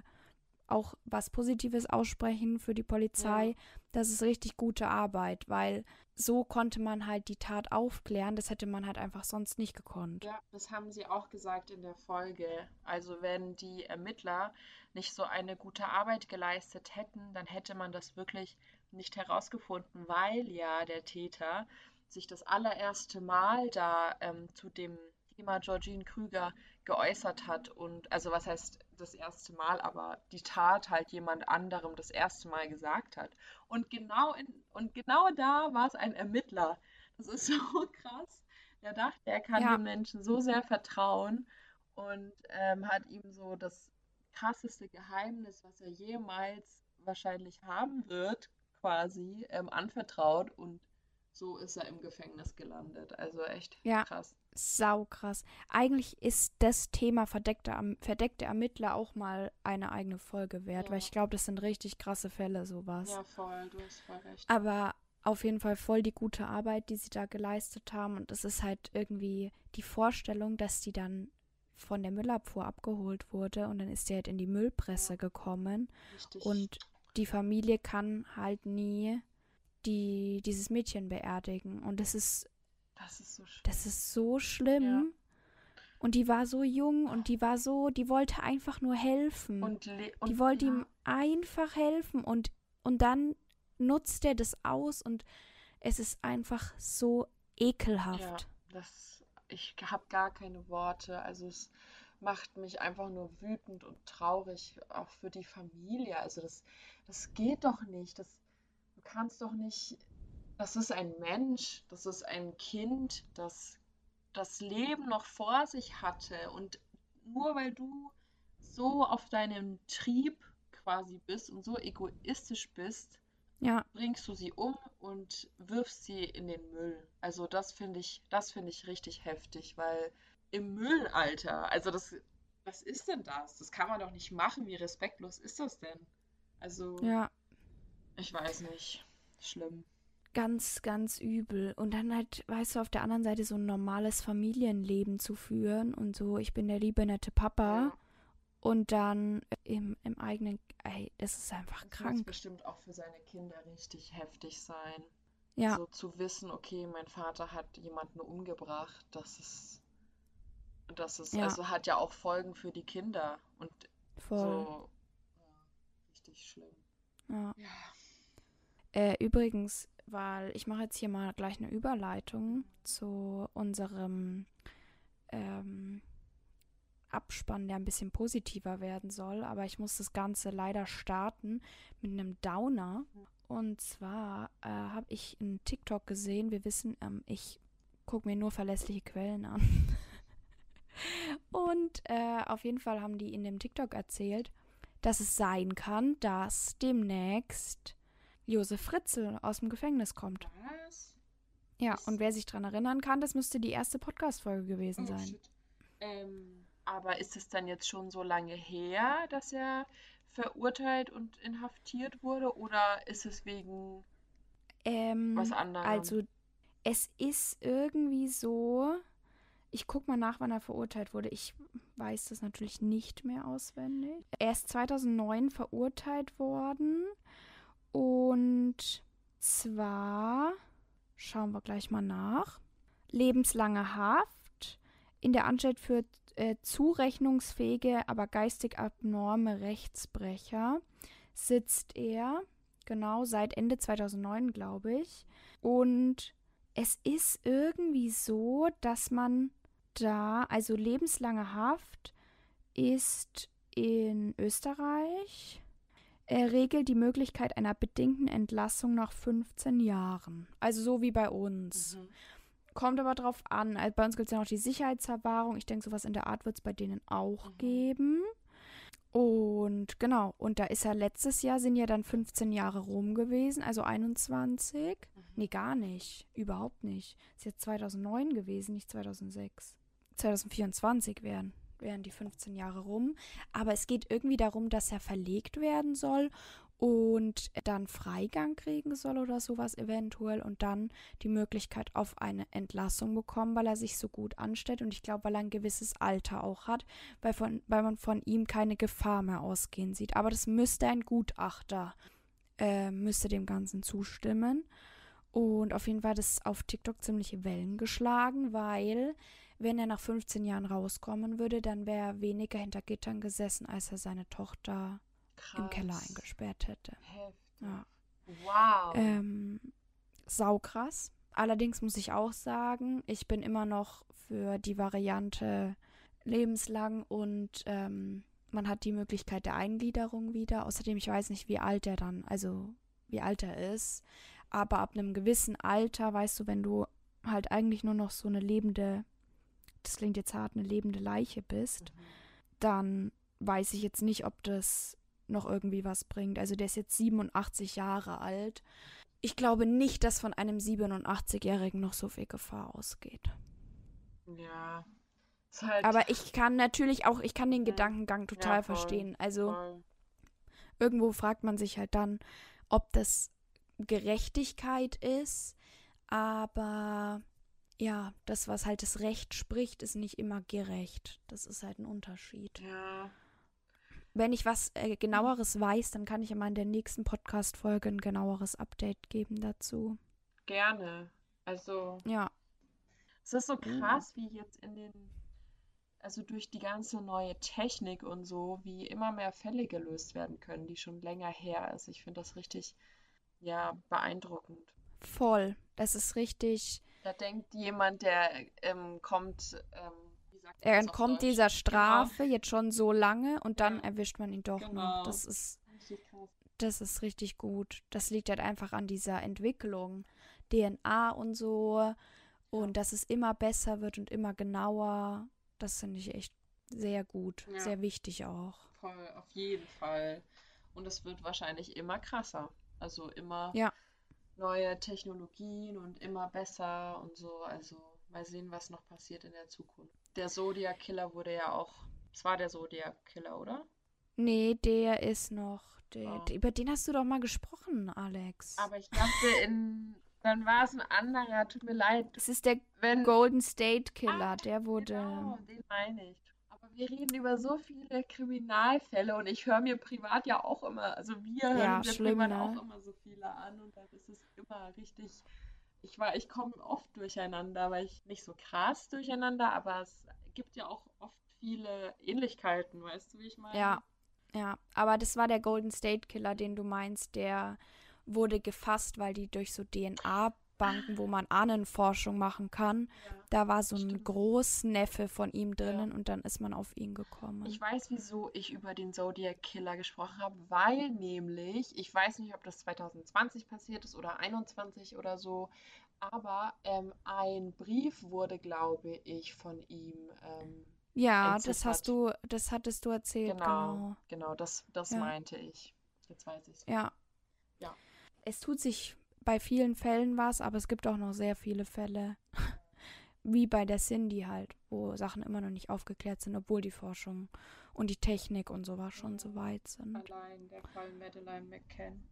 auch was Positives aussprechen für die Polizei. Ja. Das ist richtig gute Arbeit, weil so konnte man halt die Tat aufklären. Das hätte man halt einfach sonst nicht gekonnt. Ja, das haben sie auch gesagt in der Folge. Also wenn die Ermittler nicht so eine gute Arbeit geleistet hätten, dann hätte man das wirklich nicht herausgefunden, weil ja der Täter sich das allererste Mal da ähm, zu dem Thema Georgine Krüger geäußert hat und also was heißt das erste Mal, aber die Tat halt jemand anderem das erste Mal gesagt hat. Und genau in, und genau da war es ein Ermittler. Das ist so krass. Der dachte, er kann Ja. dem Menschen so sehr vertrauen und ähm, hat ihm so das krasseste Geheimnis, was er jemals wahrscheinlich haben wird, quasi ähm, anvertraut und so ist er im Gefängnis gelandet. Also echt Ja. krass. Sau krass. Eigentlich ist das Thema verdeckte, verdeckte Ermittler auch mal eine eigene Folge wert, weil Ja. ich glaube, das sind richtig krasse Fälle, sowas. Ja, voll, du hast voll recht. Aber auf jeden Fall voll die gute Arbeit, die sie da geleistet haben. Und es ist halt irgendwie die Vorstellung, dass die dann von der Müllabfuhr abgeholt wurde und dann ist die halt in die Müllpresse gekommen Richtig. und die Familie kann halt nie die, dieses Mädchen beerdigen. Und das ist das ist so schön. das ist so schlimm. Ja. Und die war so jung und die war so, die wollte einfach nur helfen. Und, und die wollte ja, ihm einfach helfen und, und dann nutzt er das aus und es ist einfach so Ja, ekelhaft. das, ich habe gar keine Worte. Also es macht mich einfach nur wütend und traurig, auch für die Familie. Also das, das geht doch nicht. Das, kannst doch nicht. Das ist ein Mensch, das ist ein Kind, das das Leben noch vor sich hatte. Und nur weil du so auf deinem Trieb quasi bist und so egoistisch bist, Ja, bringst du sie um und wirfst sie in den Müll. Also das finde ich, das finde ich richtig heftig, weil im Müll, Alter, also das, was ist denn das? Das kann man doch nicht machen. Wie respektlos ist das denn? Also, ja, ich weiß nicht. Schlimm. ganz, ganz übel. Und dann halt, weißt du, auf der anderen Seite so ein normales Familienleben zu führen und so, ich bin der liebe, nette Papa. Ja, Und dann im, im eigenen, ey, das ist einfach das muss krank. bestimmt auch für seine Kinder richtig heftig sein. Ja, So zu wissen, okay, mein Vater hat jemanden umgebracht, das ist, das ist, ja, also hat ja auch Folgen für die Kinder und voll. so, ja, richtig schlimm. Ja. Ja. Äh, übrigens, weil ich mache jetzt hier mal gleich eine Überleitung zu unserem ähm, Abspann, der ein bisschen positiver werden soll, aber ich muss das Ganze leider starten mit einem Downer. Und zwar äh, habe ich in TikTok gesehen, wir wissen, ähm, ich gucke mir nur verlässliche Quellen an. Und äh, auf jeden Fall haben die in dem TikTok erzählt, dass es sein kann, dass demnächst Josef Fritzl aus dem Gefängnis kommt. Was? Ja, und wer sich dran erinnern kann, das müsste die erste Podcast-Folge gewesen oh sein. Ähm, aber ist es dann jetzt schon so lange her, dass er verurteilt und inhaftiert wurde, oder ist es wegen was Ähm, anderem? also es ist irgendwie so, ich guck mal nach, wann er verurteilt wurde. Ich weiß das natürlich nicht mehr auswendig. Er ist 2009 verurteilt worden und zwar, schauen wir gleich mal nach, lebenslange Haft in der Anstalt für äh, zurechnungsfähige, aber geistig abnorme Rechtsbrecher sitzt er, genau, seit Ende 2009, glaube ich. Und es ist irgendwie so, dass man da, also lebenslange Haft ist in Österreich, er regelt die Möglichkeit einer bedingten Entlassung nach 15 Jahren. Also so wie bei uns. Mhm. Kommt aber drauf an. Also bei uns gibt es ja noch die Sicherheitsverwahrung. Ich denke, sowas in der Art wird es bei denen auch Mhm. geben. Und genau, und da ist ja letztes Jahr sind ja dann 15 Jahre rum gewesen, also 21. Nee, gar nicht. Überhaupt nicht. Ist jetzt 2009 gewesen, nicht 2006. 2024 wären, wären die 15 Jahre rum. Aber es geht irgendwie darum, dass er verlegt werden soll und dann Freigang kriegen soll oder sowas eventuell und dann die Möglichkeit auf eine Entlassung bekommen, weil er sich so gut anstellt und ich glaube, weil er ein gewisses Alter auch hat, weil, von, weil man von ihm keine Gefahr mehr ausgehen sieht. Aber das müsste ein Gutachter, äh, müsste dem Ganzen zustimmen. Und auf jeden Fall hat es auf TikTok ziemliche Wellen geschlagen, weil wenn er nach 15 Jahren rauskommen würde, dann wäre er weniger hinter Gittern gesessen, als er seine Tochter im Keller Krass. eingesperrt hätte. Heftig. Ja. Wow. Ähm, saukrass. Allerdings muss ich auch sagen, ich bin immer noch für die Variante lebenslang und ähm, man hat die Möglichkeit der Eingliederung wieder. Außerdem, ich weiß nicht, wie alt er dann, also wie alt er ist. Aber ab einem gewissen Alter, weißt du, wenn du halt eigentlich nur noch so eine lebende, das klingt jetzt hart, eine lebende Leiche bist, Mhm. dann weiß ich jetzt nicht, ob das noch irgendwie was bringt. Also der ist jetzt 87 Jahre alt. Ich glaube nicht, dass von einem 87-Jährigen noch so viel Gefahr ausgeht. Ja. Ist halt Aber ich kann natürlich auch, ich kann den. Gedankengang total Ja, voll. verstehen. Also voll. irgendwo fragt man sich halt dann, ob das Gerechtigkeit ist. Aber ja, das, was halt das Recht spricht, ist nicht immer gerecht. Das ist halt ein Unterschied. Ja. Wenn ich was äh, genaueres weiß, dann kann ich ja mal in der nächsten Podcast-Folge ein genaueres Update geben dazu. Gerne. Also, Ja, es ist so Mhm. krass, wie jetzt in den, also durch die ganze neue Technik und so, wie immer mehr Fälle gelöst werden können, die schon länger her ist. Ich finde das richtig, ja, beeindruckend. voll. Das ist richtig. Da denkt jemand, der ähm, kommt, ähm, wie sagt man Er entkommt dieser Strafe jetzt schon so lange und dann Ja. erwischt man ihn doch noch. Genau. Das ist, das ist richtig gut. Das liegt halt einfach an dieser Entwicklung. DNA und so. Und dass es immer besser wird und immer genauer. Das finde ich echt sehr gut. Ja. Sehr wichtig auch. Voll, auf jeden Fall. Und es wird wahrscheinlich immer krasser. Also immer Ja. Neue Technologien und immer besser und so. Also mal sehen, was noch passiert in der Zukunft. Der Zodiac Killer wurde ja auch. Es war der Zodiac Killer, oder? Nee, der ist noch. Der, Oh. über den hast du doch mal gesprochen, Alex. Aber ich dachte, in. Dann war es ein anderer. Tut mir leid. es ist der Wenn. Golden State Killer. Ah, der wurde. Genau, den meine ich. Wir reden über so viele Kriminalfälle und ich höre mir privat ja auch immer, also wir hören ja schlimm, privat ne? auch immer so viele an und dann ist es immer richtig ich war, ich komme oft durcheinander, weil ich nicht so krass durcheinander, aber es gibt ja auch oft viele Ähnlichkeiten, weißt du, wie ich meine? Ja, ja. Aber das war der Golden State Killer, den du meinst, der wurde gefasst, weil die durch so DNA Banken, wo man Ahnenforschung machen kann. Da war so ein. Großneffe von ihm drinnen und dann ist man auf ihn gekommen. Ich weiß, wieso ich über den Zodiac Killer gesprochen habe, weil nämlich, ich weiß nicht, ob das 2020 passiert ist oder 2021 oder so, aber ähm, ein Brief wurde, glaube ich, von ihm. Ähm, ja, das hast du, das hattest du erzählt. Genau, genau, genau das, das ja. meinte ich. Jetzt weiß ich es. Ja. Ja. Es tut sich bei vielen Fällen was, aber es gibt auch noch sehr viele Fälle, wie bei der Cindy halt, wo Sachen immer noch nicht aufgeklärt sind, obwohl die Forschung und die Technik und sowas schon so weit sind. Allein der Fall Madeleine McCann.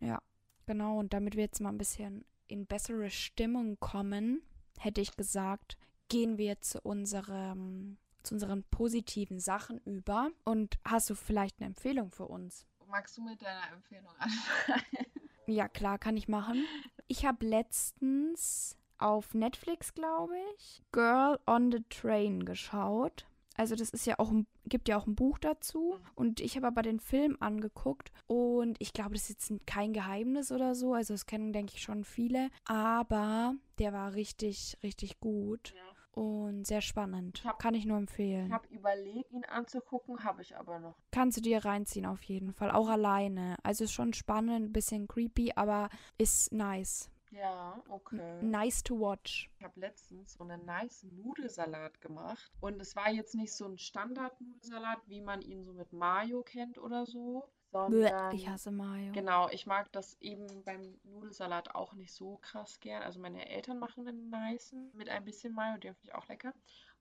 Ja, genau. Und damit wir jetzt mal ein bisschen in bessere Stimmung kommen, hätte ich gesagt, gehen wir zu unserem zu unseren positiven Sachen über. Und hast du vielleicht eine Empfehlung für uns? Magst du mit deiner Empfehlung anfangen? Ja, klar, kann ich machen. Ich habe letztens auf Netflix, glaube ich, Girl on the Train geschaut. Also das ist ja auch ein, gibt ja auch ein Buch dazu. Und ich habe aber den Film angeguckt und ich glaube, das ist jetzt kein Geheimnis oder so. Also das kennen, denke ich, schon viele. Aber der war richtig, richtig gut. Ja und sehr spannend. Hab, Kann ich nur empfehlen. Ich habe überlegt, ihn anzugucken, habe ich aber noch. Kannst du dir reinziehen auf jeden Fall, auch alleine. Also ist schon spannend, ein bisschen creepy, aber ist nice. Ja, okay. Nice to watch. Ich habe letztens so einen nice Nudelsalat gemacht. Und es war jetzt nicht so ein Standard-Nudelsalat, wie man ihn so mit Mayo kennt oder so, sondern ich hasse Mayo. Genau, ich mag das eben beim Nudelsalat auch nicht so krass gern. Also meine Eltern machen einen nicen mit ein bisschen Mayo, den finde ich auch lecker.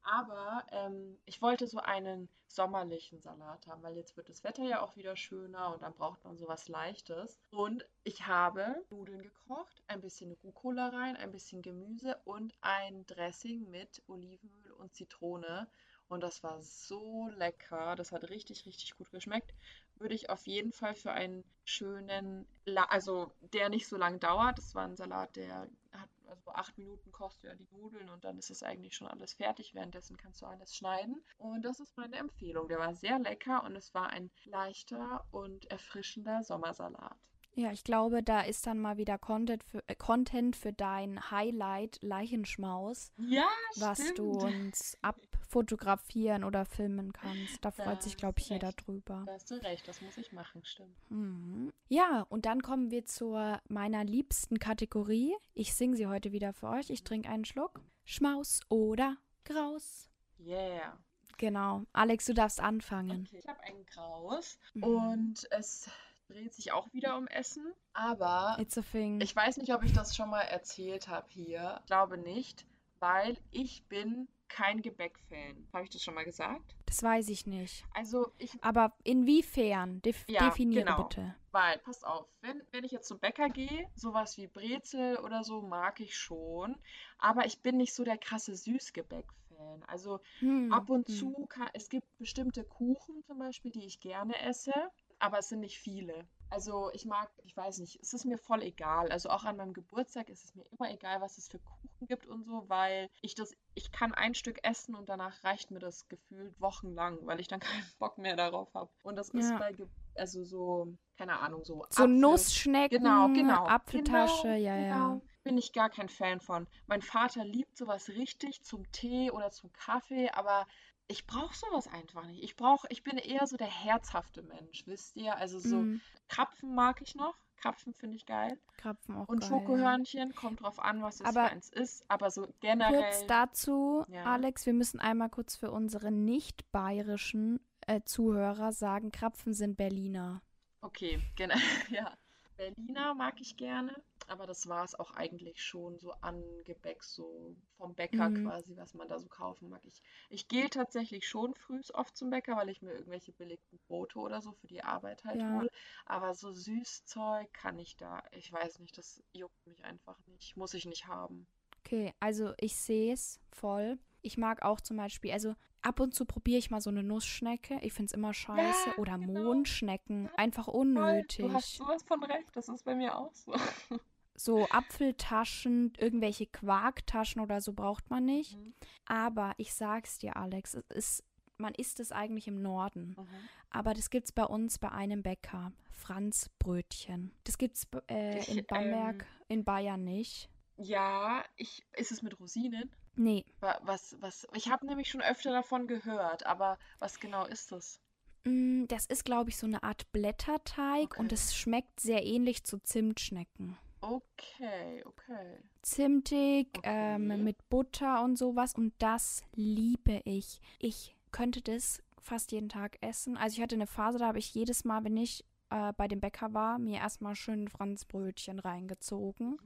Aber ähm, ich wollte so einen sommerlichen Salat haben, weil jetzt wird das Wetter ja auch wieder schöner und dann braucht man sowas Leichtes. Und ich habe Nudeln gekocht, ein bisschen Rucola rein, ein bisschen Gemüse und ein Dressing mit Olivenöl und Zitrone. Und das war so lecker. Das hat richtig, richtig gut geschmeckt. Würde ich auf jeden Fall für einen schönen, also der nicht so lange dauert. Das war ein Salat, der hat also acht Minuten kostet ja die Nudeln und dann ist es eigentlich schon alles fertig. Währenddessen kannst du alles schneiden. Und das ist meine Empfehlung. Der war sehr lecker und es war ein leichter und erfrischender Sommersalat. Ja, ich glaube, da ist dann mal wieder Content für, äh, Content für dein Highlight Leichenschmaus, ja, was stimmt. du uns abfotografieren oder filmen kannst. Da freut sich, glaube ich, jeder drüber. Da hast du recht, das muss ich machen, stimmt. Mhm. Ja, und dann kommen wir zur meiner liebsten Kategorie. Ich singe sie heute wieder für euch. Ich trinke einen Schluck. Schmaus oder Graus. Yeah. Genau. Alex, du darfst anfangen. Okay, ich habe einen Graus mhm. und es dreht sich auch wieder um Essen. Aber ich weiß nicht, ob ich das schon mal erzählt habe hier. Ich glaube nicht, weil ich bin kein Gebäck-Fan. Habe ich das schon mal gesagt? Das weiß ich nicht. Also ich. Aber inwiefern? Def ja, definiere genau. bitte. Weil, pass auf, wenn, wenn ich jetzt zum Bäcker gehe, sowas wie Brezel oder so mag ich schon. Aber ich bin nicht so der krasse Süßgebäck-Fan. Also hm, ab und hm. zu, kann, es gibt bestimmte Kuchen zum Beispiel, die ich gerne esse aber es sind nicht viele. Also ich mag, ich weiß nicht, es ist mir voll egal. Also auch an meinem Geburtstag ist es mir immer egal, was es für Kuchen gibt und so, weil ich das, ich kann ein Stück essen und danach reicht mir das gefühlt wochenlang, weil ich dann keinen Bock mehr darauf habe. Und das ist bei, also so, keine Ahnung, so. So Apfel. Nussschnecken, genau, genau, Apfeltasche, genau, ja, ja. Genau. Bin ich gar kein Fan von. Mein Vater liebt sowas richtig zum Tee oder zum Kaffee, aber ich brauche sowas einfach nicht. Ich brauche, ich bin eher so der herzhafte Mensch, wisst ihr? Also so mm. Krapfen mag ich noch. Krapfen finde ich geil. Krapfen auch Und geil. Schokohörnchen, kommt drauf an, was es aber für eins ist. Aber so generell. Kurz dazu, ja. Alex, wir müssen einmal kurz für unsere nicht bayerischen äh, Zuhörer sagen, Krapfen sind Berliner. Okay, genau, ja. Berliner mag ich gerne, aber das war es auch eigentlich schon so an Gebäck, so vom Bäcker mhm. quasi, was man da so kaufen mag. Ich, ich gehe tatsächlich schon früh oft zum Bäcker, weil ich mir irgendwelche billigten Brote oder so für die Arbeit halt ja. hole. Aber so Süßzeug kann ich da, ich weiß nicht, das juckt mich einfach nicht. Muss ich nicht haben. Okay, also ich sehe es voll. Ich mag auch zum Beispiel, also ab und zu probiere ich mal so eine Nussschnecke. Ich finde es immer scheiße. Ja, Oder genau. Mondschnecken. Einfach unnötig. Du hast sowas von recht. Das ist bei mir auch so. So Apfeltaschen, irgendwelche Quarktaschen oder so braucht man nicht. Mhm. Aber ich sag's dir, Alex, es ist, man isst es eigentlich im Norden. Mhm. Aber das gibt's bei uns bei einem Bäcker. Franz Brötchen. Das gibt's äh, Ich, in Bamberg, ähm, in Bayern nicht. Ja, ich, ist es mit Rosinen? Nee. Wa- Was, was, ich habe nämlich schon öfter davon gehört, aber was genau ist das? Mm, Das ist, glaube ich, so eine Art Blätterteig und Okay. es schmeckt sehr ähnlich zu Zimtschnecken. Okay, okay. Zimtig, Okay. ähm, mit Butter und sowas und das liebe ich. Ich könnte das fast jeden Tag essen. Also ich hatte eine Phase, da habe ich jedes Mal, wenn ich äh, bei dem Bäcker war, mir erstmal schön Franzbrötchen reingezogen.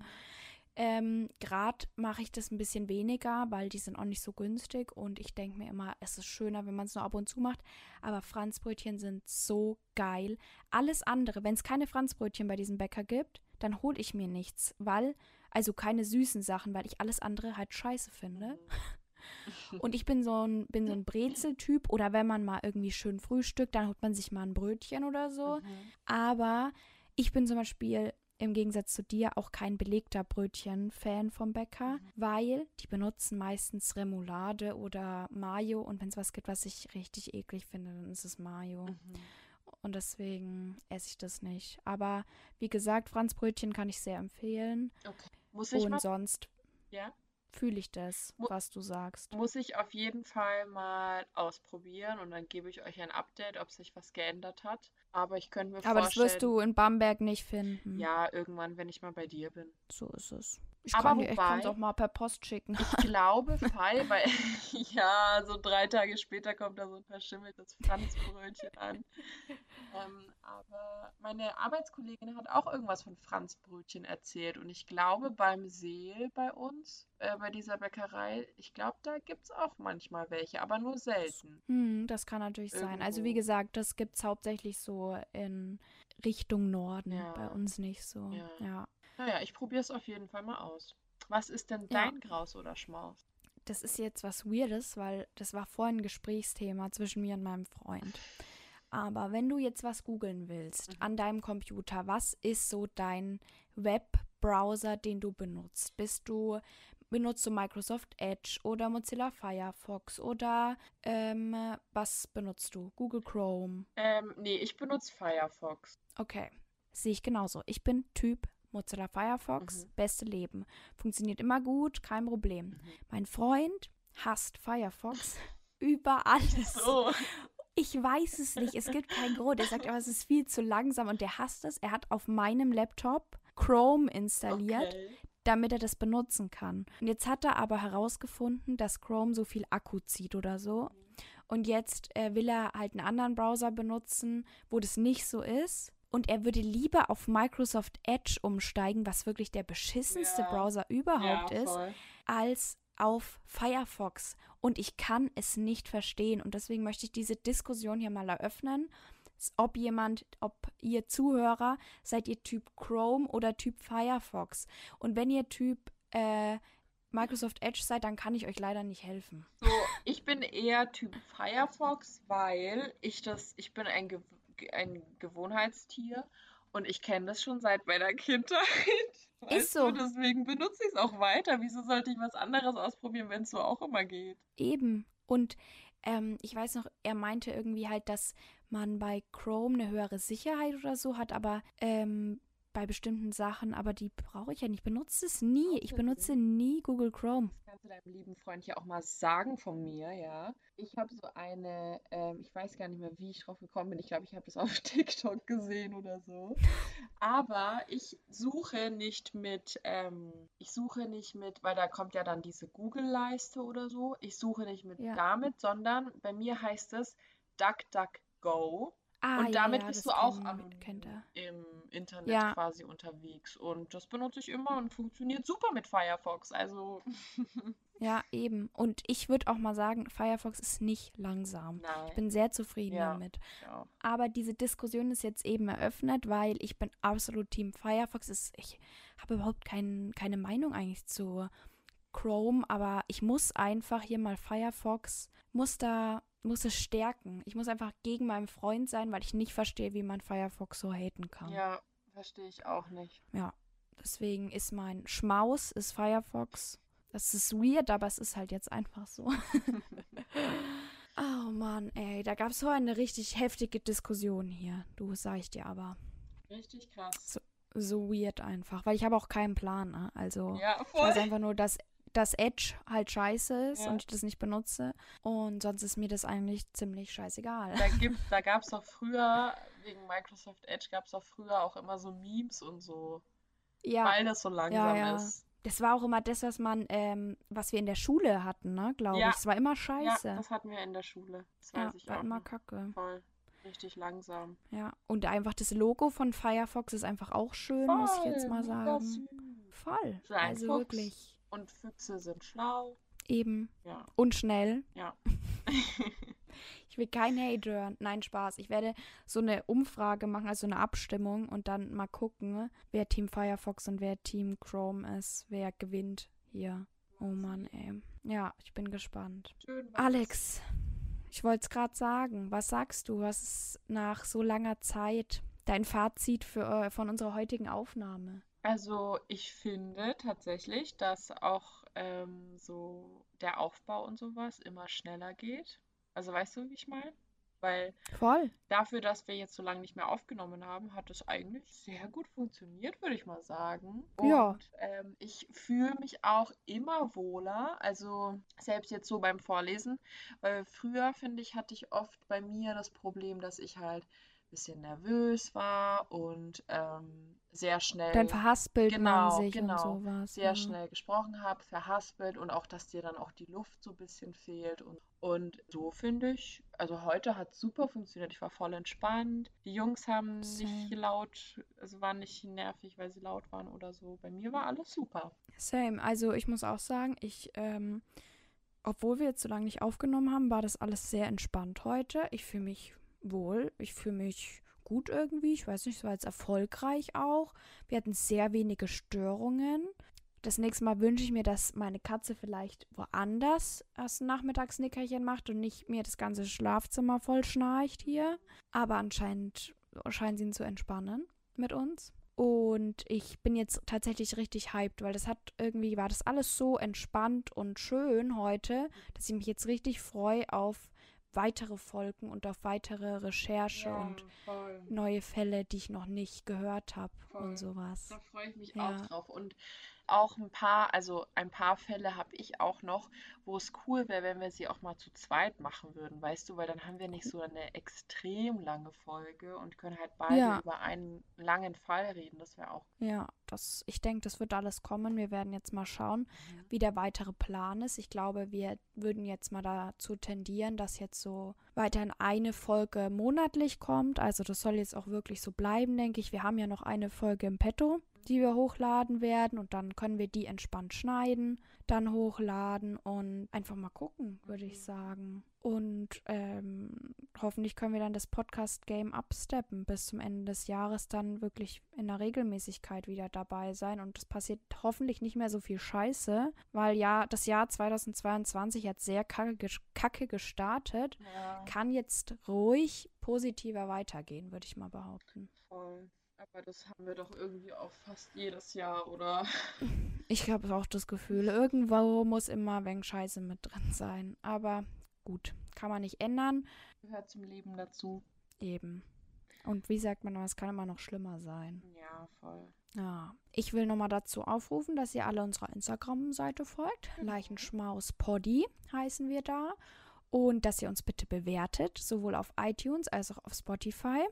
Ähm, Gerade mache ich das ein bisschen weniger, weil die sind auch nicht so günstig und ich denke mir immer, es ist schöner, wenn man es nur ab und zu macht. Aber Franzbrötchen sind so geil. Alles andere, wenn es keine Franzbrötchen bei diesem Bäcker gibt, dann hole ich mir nichts, weil, also keine süßen Sachen, weil ich alles andere halt scheiße finde. Und ich bin so ein, bin so ein Brezeltyp oder wenn man mal irgendwie schön frühstückt, dann holt man sich mal ein Brötchen oder so. Mhm. Aber ich bin zum Beispiel im Gegensatz zu dir auch kein belegter Brötchen-Fan vom Bäcker, weil die benutzen meistens Remoulade oder Mayo und wenn es was gibt, was ich richtig eklig finde, dann ist es Mayo. Mhm. Und deswegen esse ich das nicht. Aber wie gesagt, Franzbrötchen kann ich sehr empfehlen. Okay. Muss ich Und mal, sonst ja? fühle ich das, Mu- was du sagst. Muss ich auf jeden Fall mal ausprobieren und dann gebe ich euch ein Update, ob sich was geändert hat. Aber ich könnte mir Aber das vorstellen, wirst du in Bamberg nicht finden. ja, irgendwann, wenn ich mal bei dir bin. So ist es. Ich Aber kann dir, wobei- auch mal per Post schicken. Ich glaube, Fall, weil ja, so drei Tage später kommt da so ein verschimmeltes Franzbrötchen an. Ähm, aber meine Arbeitskollegin hat auch irgendwas von Franzbrötchen erzählt und ich glaube, beim Seel bei uns, äh, bei dieser Bäckerei, ich glaube, da gibt es auch manchmal welche, aber nur selten. Hm, das kann natürlich sein. Also wie Irgendwo. gesagt, das gibt es hauptsächlich so in Richtung Norden, Ja. bei uns nicht so. Ja. ja. Naja, ich probiere es auf jeden Fall mal aus. Was ist denn Ja. dein Graus oder Schmaus? Das ist jetzt was Weirdes, weil das war vorhin ein Gesprächsthema zwischen mir und meinem Freund. Aber wenn du jetzt was googeln willst Mhm. an deinem Computer, was ist so dein Webbrowser, den du benutzt? Bist du, benutzt du Microsoft Edge oder Mozilla Firefox oder ähm, was benutzt du? Google Chrome? Ähm, nee, ich benutze Firefox. Okay, sehe ich genauso. Ich bin Typ Mozilla Firefox, Mhm. beste Leben. Funktioniert immer gut, kein Problem. Mein Freund hasst Firefox über alles. So. Ich weiß es nicht. Es gibt keinen Grund. Er sagt aber, es ist viel zu langsam und der hasst es. Er hat auf meinem Laptop Chrome installiert, Okay. damit er das benutzen kann. Und jetzt hat er aber herausgefunden, dass Chrome so viel Akku zieht oder so. Und jetzt äh, will er halt einen anderen Browser benutzen, wo das nicht so ist. Und er würde lieber auf Microsoft Edge umsteigen, was wirklich der beschissenste Ja. Browser überhaupt Ja, ist, als auf Firefox. Und ich kann es nicht verstehen. Und deswegen möchte ich diese Diskussion hier mal eröffnen. Ob jemand, ob ihr Zuhörer, seid ihr Typ Chrome oder Typ Firefox? Und wenn ihr Typ äh, Microsoft Edge seid, dann kann ich euch leider nicht helfen. So, ich bin eher Typ Firefox, weil ich das, ich bin ein, ein Gewohnheitstier und ich kenne das schon seit meiner Kindheit. Weißt Ist so. Du? Deswegen benutze ich es auch weiter. Wieso sollte ich was anderes ausprobieren, wenn es so auch immer geht? Eben. Und ähm, ich weiß noch, er meinte irgendwie halt, dass man bei Chrome eine höhere Sicherheit oder so hat, aber ähm, bei bestimmten Sachen, aber die brauche ich ja nicht. Ich benutze es nie. Ich benutze nie Google Chrome. Das kannst du deinem lieben Freund ja auch mal sagen von mir, ja. Ich habe so eine, ähm, ich weiß gar nicht mehr, wie ich drauf gekommen bin. Ich glaube, ich habe das auf TikTok gesehen oder so. Aber ich suche nicht mit, ähm, ich suche nicht mit, weil da kommt ja dann diese Google-Leiste oder so. Ich suche nicht mit Ja. damit, sondern bei mir heißt es DuckDuckGo. Ah, Und damit ja, bist du auch er. im Internet Ja. quasi unterwegs. Und das benutze ich immer und funktioniert super mit Firefox. Also, Ja, eben. Und ich würde auch mal sagen, Firefox ist nicht langsam. nein. Ich bin sehr zufrieden Ja. damit. Aber diese Diskussion ist jetzt eben eröffnet, weil ich bin absolut Team Firefox. Ist, ich habe überhaupt kein, keine Meinung eigentlich zu Chrome, aber ich muss einfach hier mal Firefox, muss da, muss es stärken. Ich muss einfach gegen meinen Freund sein, weil ich nicht verstehe, wie man Firefox so haten kann. Ja, verstehe ich auch nicht. Ja. Deswegen ist mein Schmaus ist Firefox. Das ist weird, aber es ist halt jetzt einfach so. oh Mann, ey, da gab es so eine richtig heftige Diskussion hier. Du, sag ich dir aber. Richtig krass. So, so weird einfach, weil ich habe auch keinen Plan. Ne? Also Ja, ich weiß voll. einfach nur, dass dass Edge halt scheiße ist Ja. und ich das nicht benutze. Und sonst ist mir das eigentlich ziemlich scheißegal. Da gibt, da gab es doch früher, wegen Microsoft Edge gab es doch früher auch immer so Memes und so, Ja, weil das so langsam ja. ist. das war auch immer das, was man, ähm, was wir in der Schule hatten, ne, glaube Ja. ich. Es war immer Ja, scheiße. das hatten wir in der Schule. Das Ja, weiß ich war auch immer noch. kacke. Voll. Richtig langsam. Ja, und einfach das Logo von Firefox ist einfach auch schön, muss ich jetzt mal Voll, sagen. Voll. Ein Also Fuchs. wirklich Und Füchse sind schlau. eben Ja, und schnell. ja. Ich will kein Hate hören. Nein, Spaß. Ich werde so eine Umfrage machen, also eine Abstimmung und dann mal gucken, wer Team Firefox und wer Team Chrome ist, wer gewinnt hier. Oh Mann, ey. Ja, ich bin gespannt. Schön. Alex, ich wollte es gerade sagen. Was sagst du? Was ist nach so langer Zeit dein Fazit für, äh, von unserer heutigen Aufnahme? Also ich finde tatsächlich, dass auch ähm, so der Aufbau und sowas immer schneller geht. Also weißt du, wie ich meine? Weil Voll. dafür, dass wir jetzt so lange nicht mehr aufgenommen haben, hat es eigentlich sehr gut funktioniert, würde ich mal sagen. Ja. Und ähm, ich fühle mich auch immer wohler, also selbst jetzt so beim Vorlesen, weil früher, finde ich, hatte ich oft bei mir das Problem, dass ich halt bisschen nervös war und ähm, sehr schnell Dann verhaspelt man Genau, sich genau. und sowas. sehr ja. schnell gesprochen habe, verhaspelt und auch, dass dir dann auch die Luft so ein bisschen fehlt. Und, und so finde ich, also heute hat super funktioniert. Ich war voll entspannt. Die Jungs haben nicht Same. laut, also waren nicht nervig, weil sie laut waren oder so. Bei mir war alles super. Same. Also ich muss auch sagen, ich, ähm, obwohl wir jetzt so lange nicht aufgenommen haben, war das alles sehr entspannt heute. Ich fühle mich wohl. Ich fühle mich gut irgendwie. Ich weiß nicht, es war jetzt erfolgreich auch. Wir hatten sehr wenige Störungen. Das nächste Mal wünsche ich mir, dass meine Katze vielleicht woanders ein Nachmittagsnickerchen macht und nicht mir das ganze Schlafzimmer voll schnarcht hier. Aber anscheinend scheinen sie ihn zu entspannen mit uns. Und ich bin jetzt tatsächlich richtig hyped, weil das hat irgendwie, war das alles so entspannt und schön heute, dass ich mich jetzt richtig freue auf weitere Folgen und auf weitere Recherche und voll. neue Fälle, die ich noch nicht gehört habe und sowas. Da freue ich mich Ja. auch drauf. Und auch ein paar, also ein paar Fälle habe ich auch noch, wo es cool wäre, wenn wir sie auch mal zu zweit machen würden, weißt du, weil dann haben wir nicht so eine extrem lange Folge und können halt beide Ja. über einen langen Fall reden. Das wäre auch Ja, das, ich denke, das wird alles kommen. Wir werden jetzt mal schauen, Mhm. wie der weitere Plan ist. Ich glaube, wir würden jetzt mal dazu tendieren, dass jetzt so weiterhin eine Folge monatlich kommt. Also das soll jetzt auch wirklich so bleiben, denke ich. Wir haben ja noch eine Folge im Petto, die wir hochladen werden und dann können wir die entspannt schneiden, dann hochladen und einfach mal gucken, würde ich sagen. Und ähm, hoffentlich können wir dann das Podcast-Game absteppen bis zum Ende des Jahres dann wirklich in der Regelmäßigkeit wieder dabei sein. Und es passiert hoffentlich nicht mehr so viel Scheiße, weil ja, das Jahr 2022 hat sehr kacke, kacke gestartet. ja, Kann jetzt ruhig positiver weitergehen, würde ich mal behaupten. voll. Aber das haben wir doch irgendwie auch fast jedes Jahr, oder? Ich habe auch das Gefühl, irgendwo muss immer ein wenig Scheiße mit drin sein. Aber gut, kann man nicht ändern. Gehört zum Leben dazu. Eben. Und wie sagt man, es kann immer noch schlimmer sein. Ja, voll. Ja, ich will nochmal dazu aufrufen, dass ihr alle unserer Instagram-Seite folgt. Genau. Leichenschmaus Poddy heißen wir da. Und dass ihr uns bitte bewertet, sowohl auf iTunes als auch auf Spotify.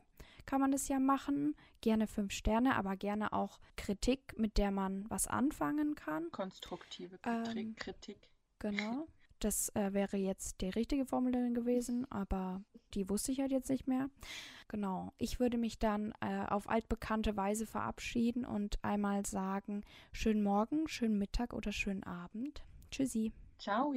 Kann man das ja machen. Gerne fünf Sterne, aber gerne auch Kritik, mit der man was anfangen kann. Konstruktive Ähm, Kritik. Kritik. Genau. Das äh, wäre jetzt die richtige Formulierung gewesen, aber die wusste ich halt jetzt nicht mehr. Genau. Ich würde mich dann äh, auf altbekannte Weise verabschieden und einmal sagen, schönen Morgen, schönen Mittag oder schönen Abend. Tschüssi. Ciao.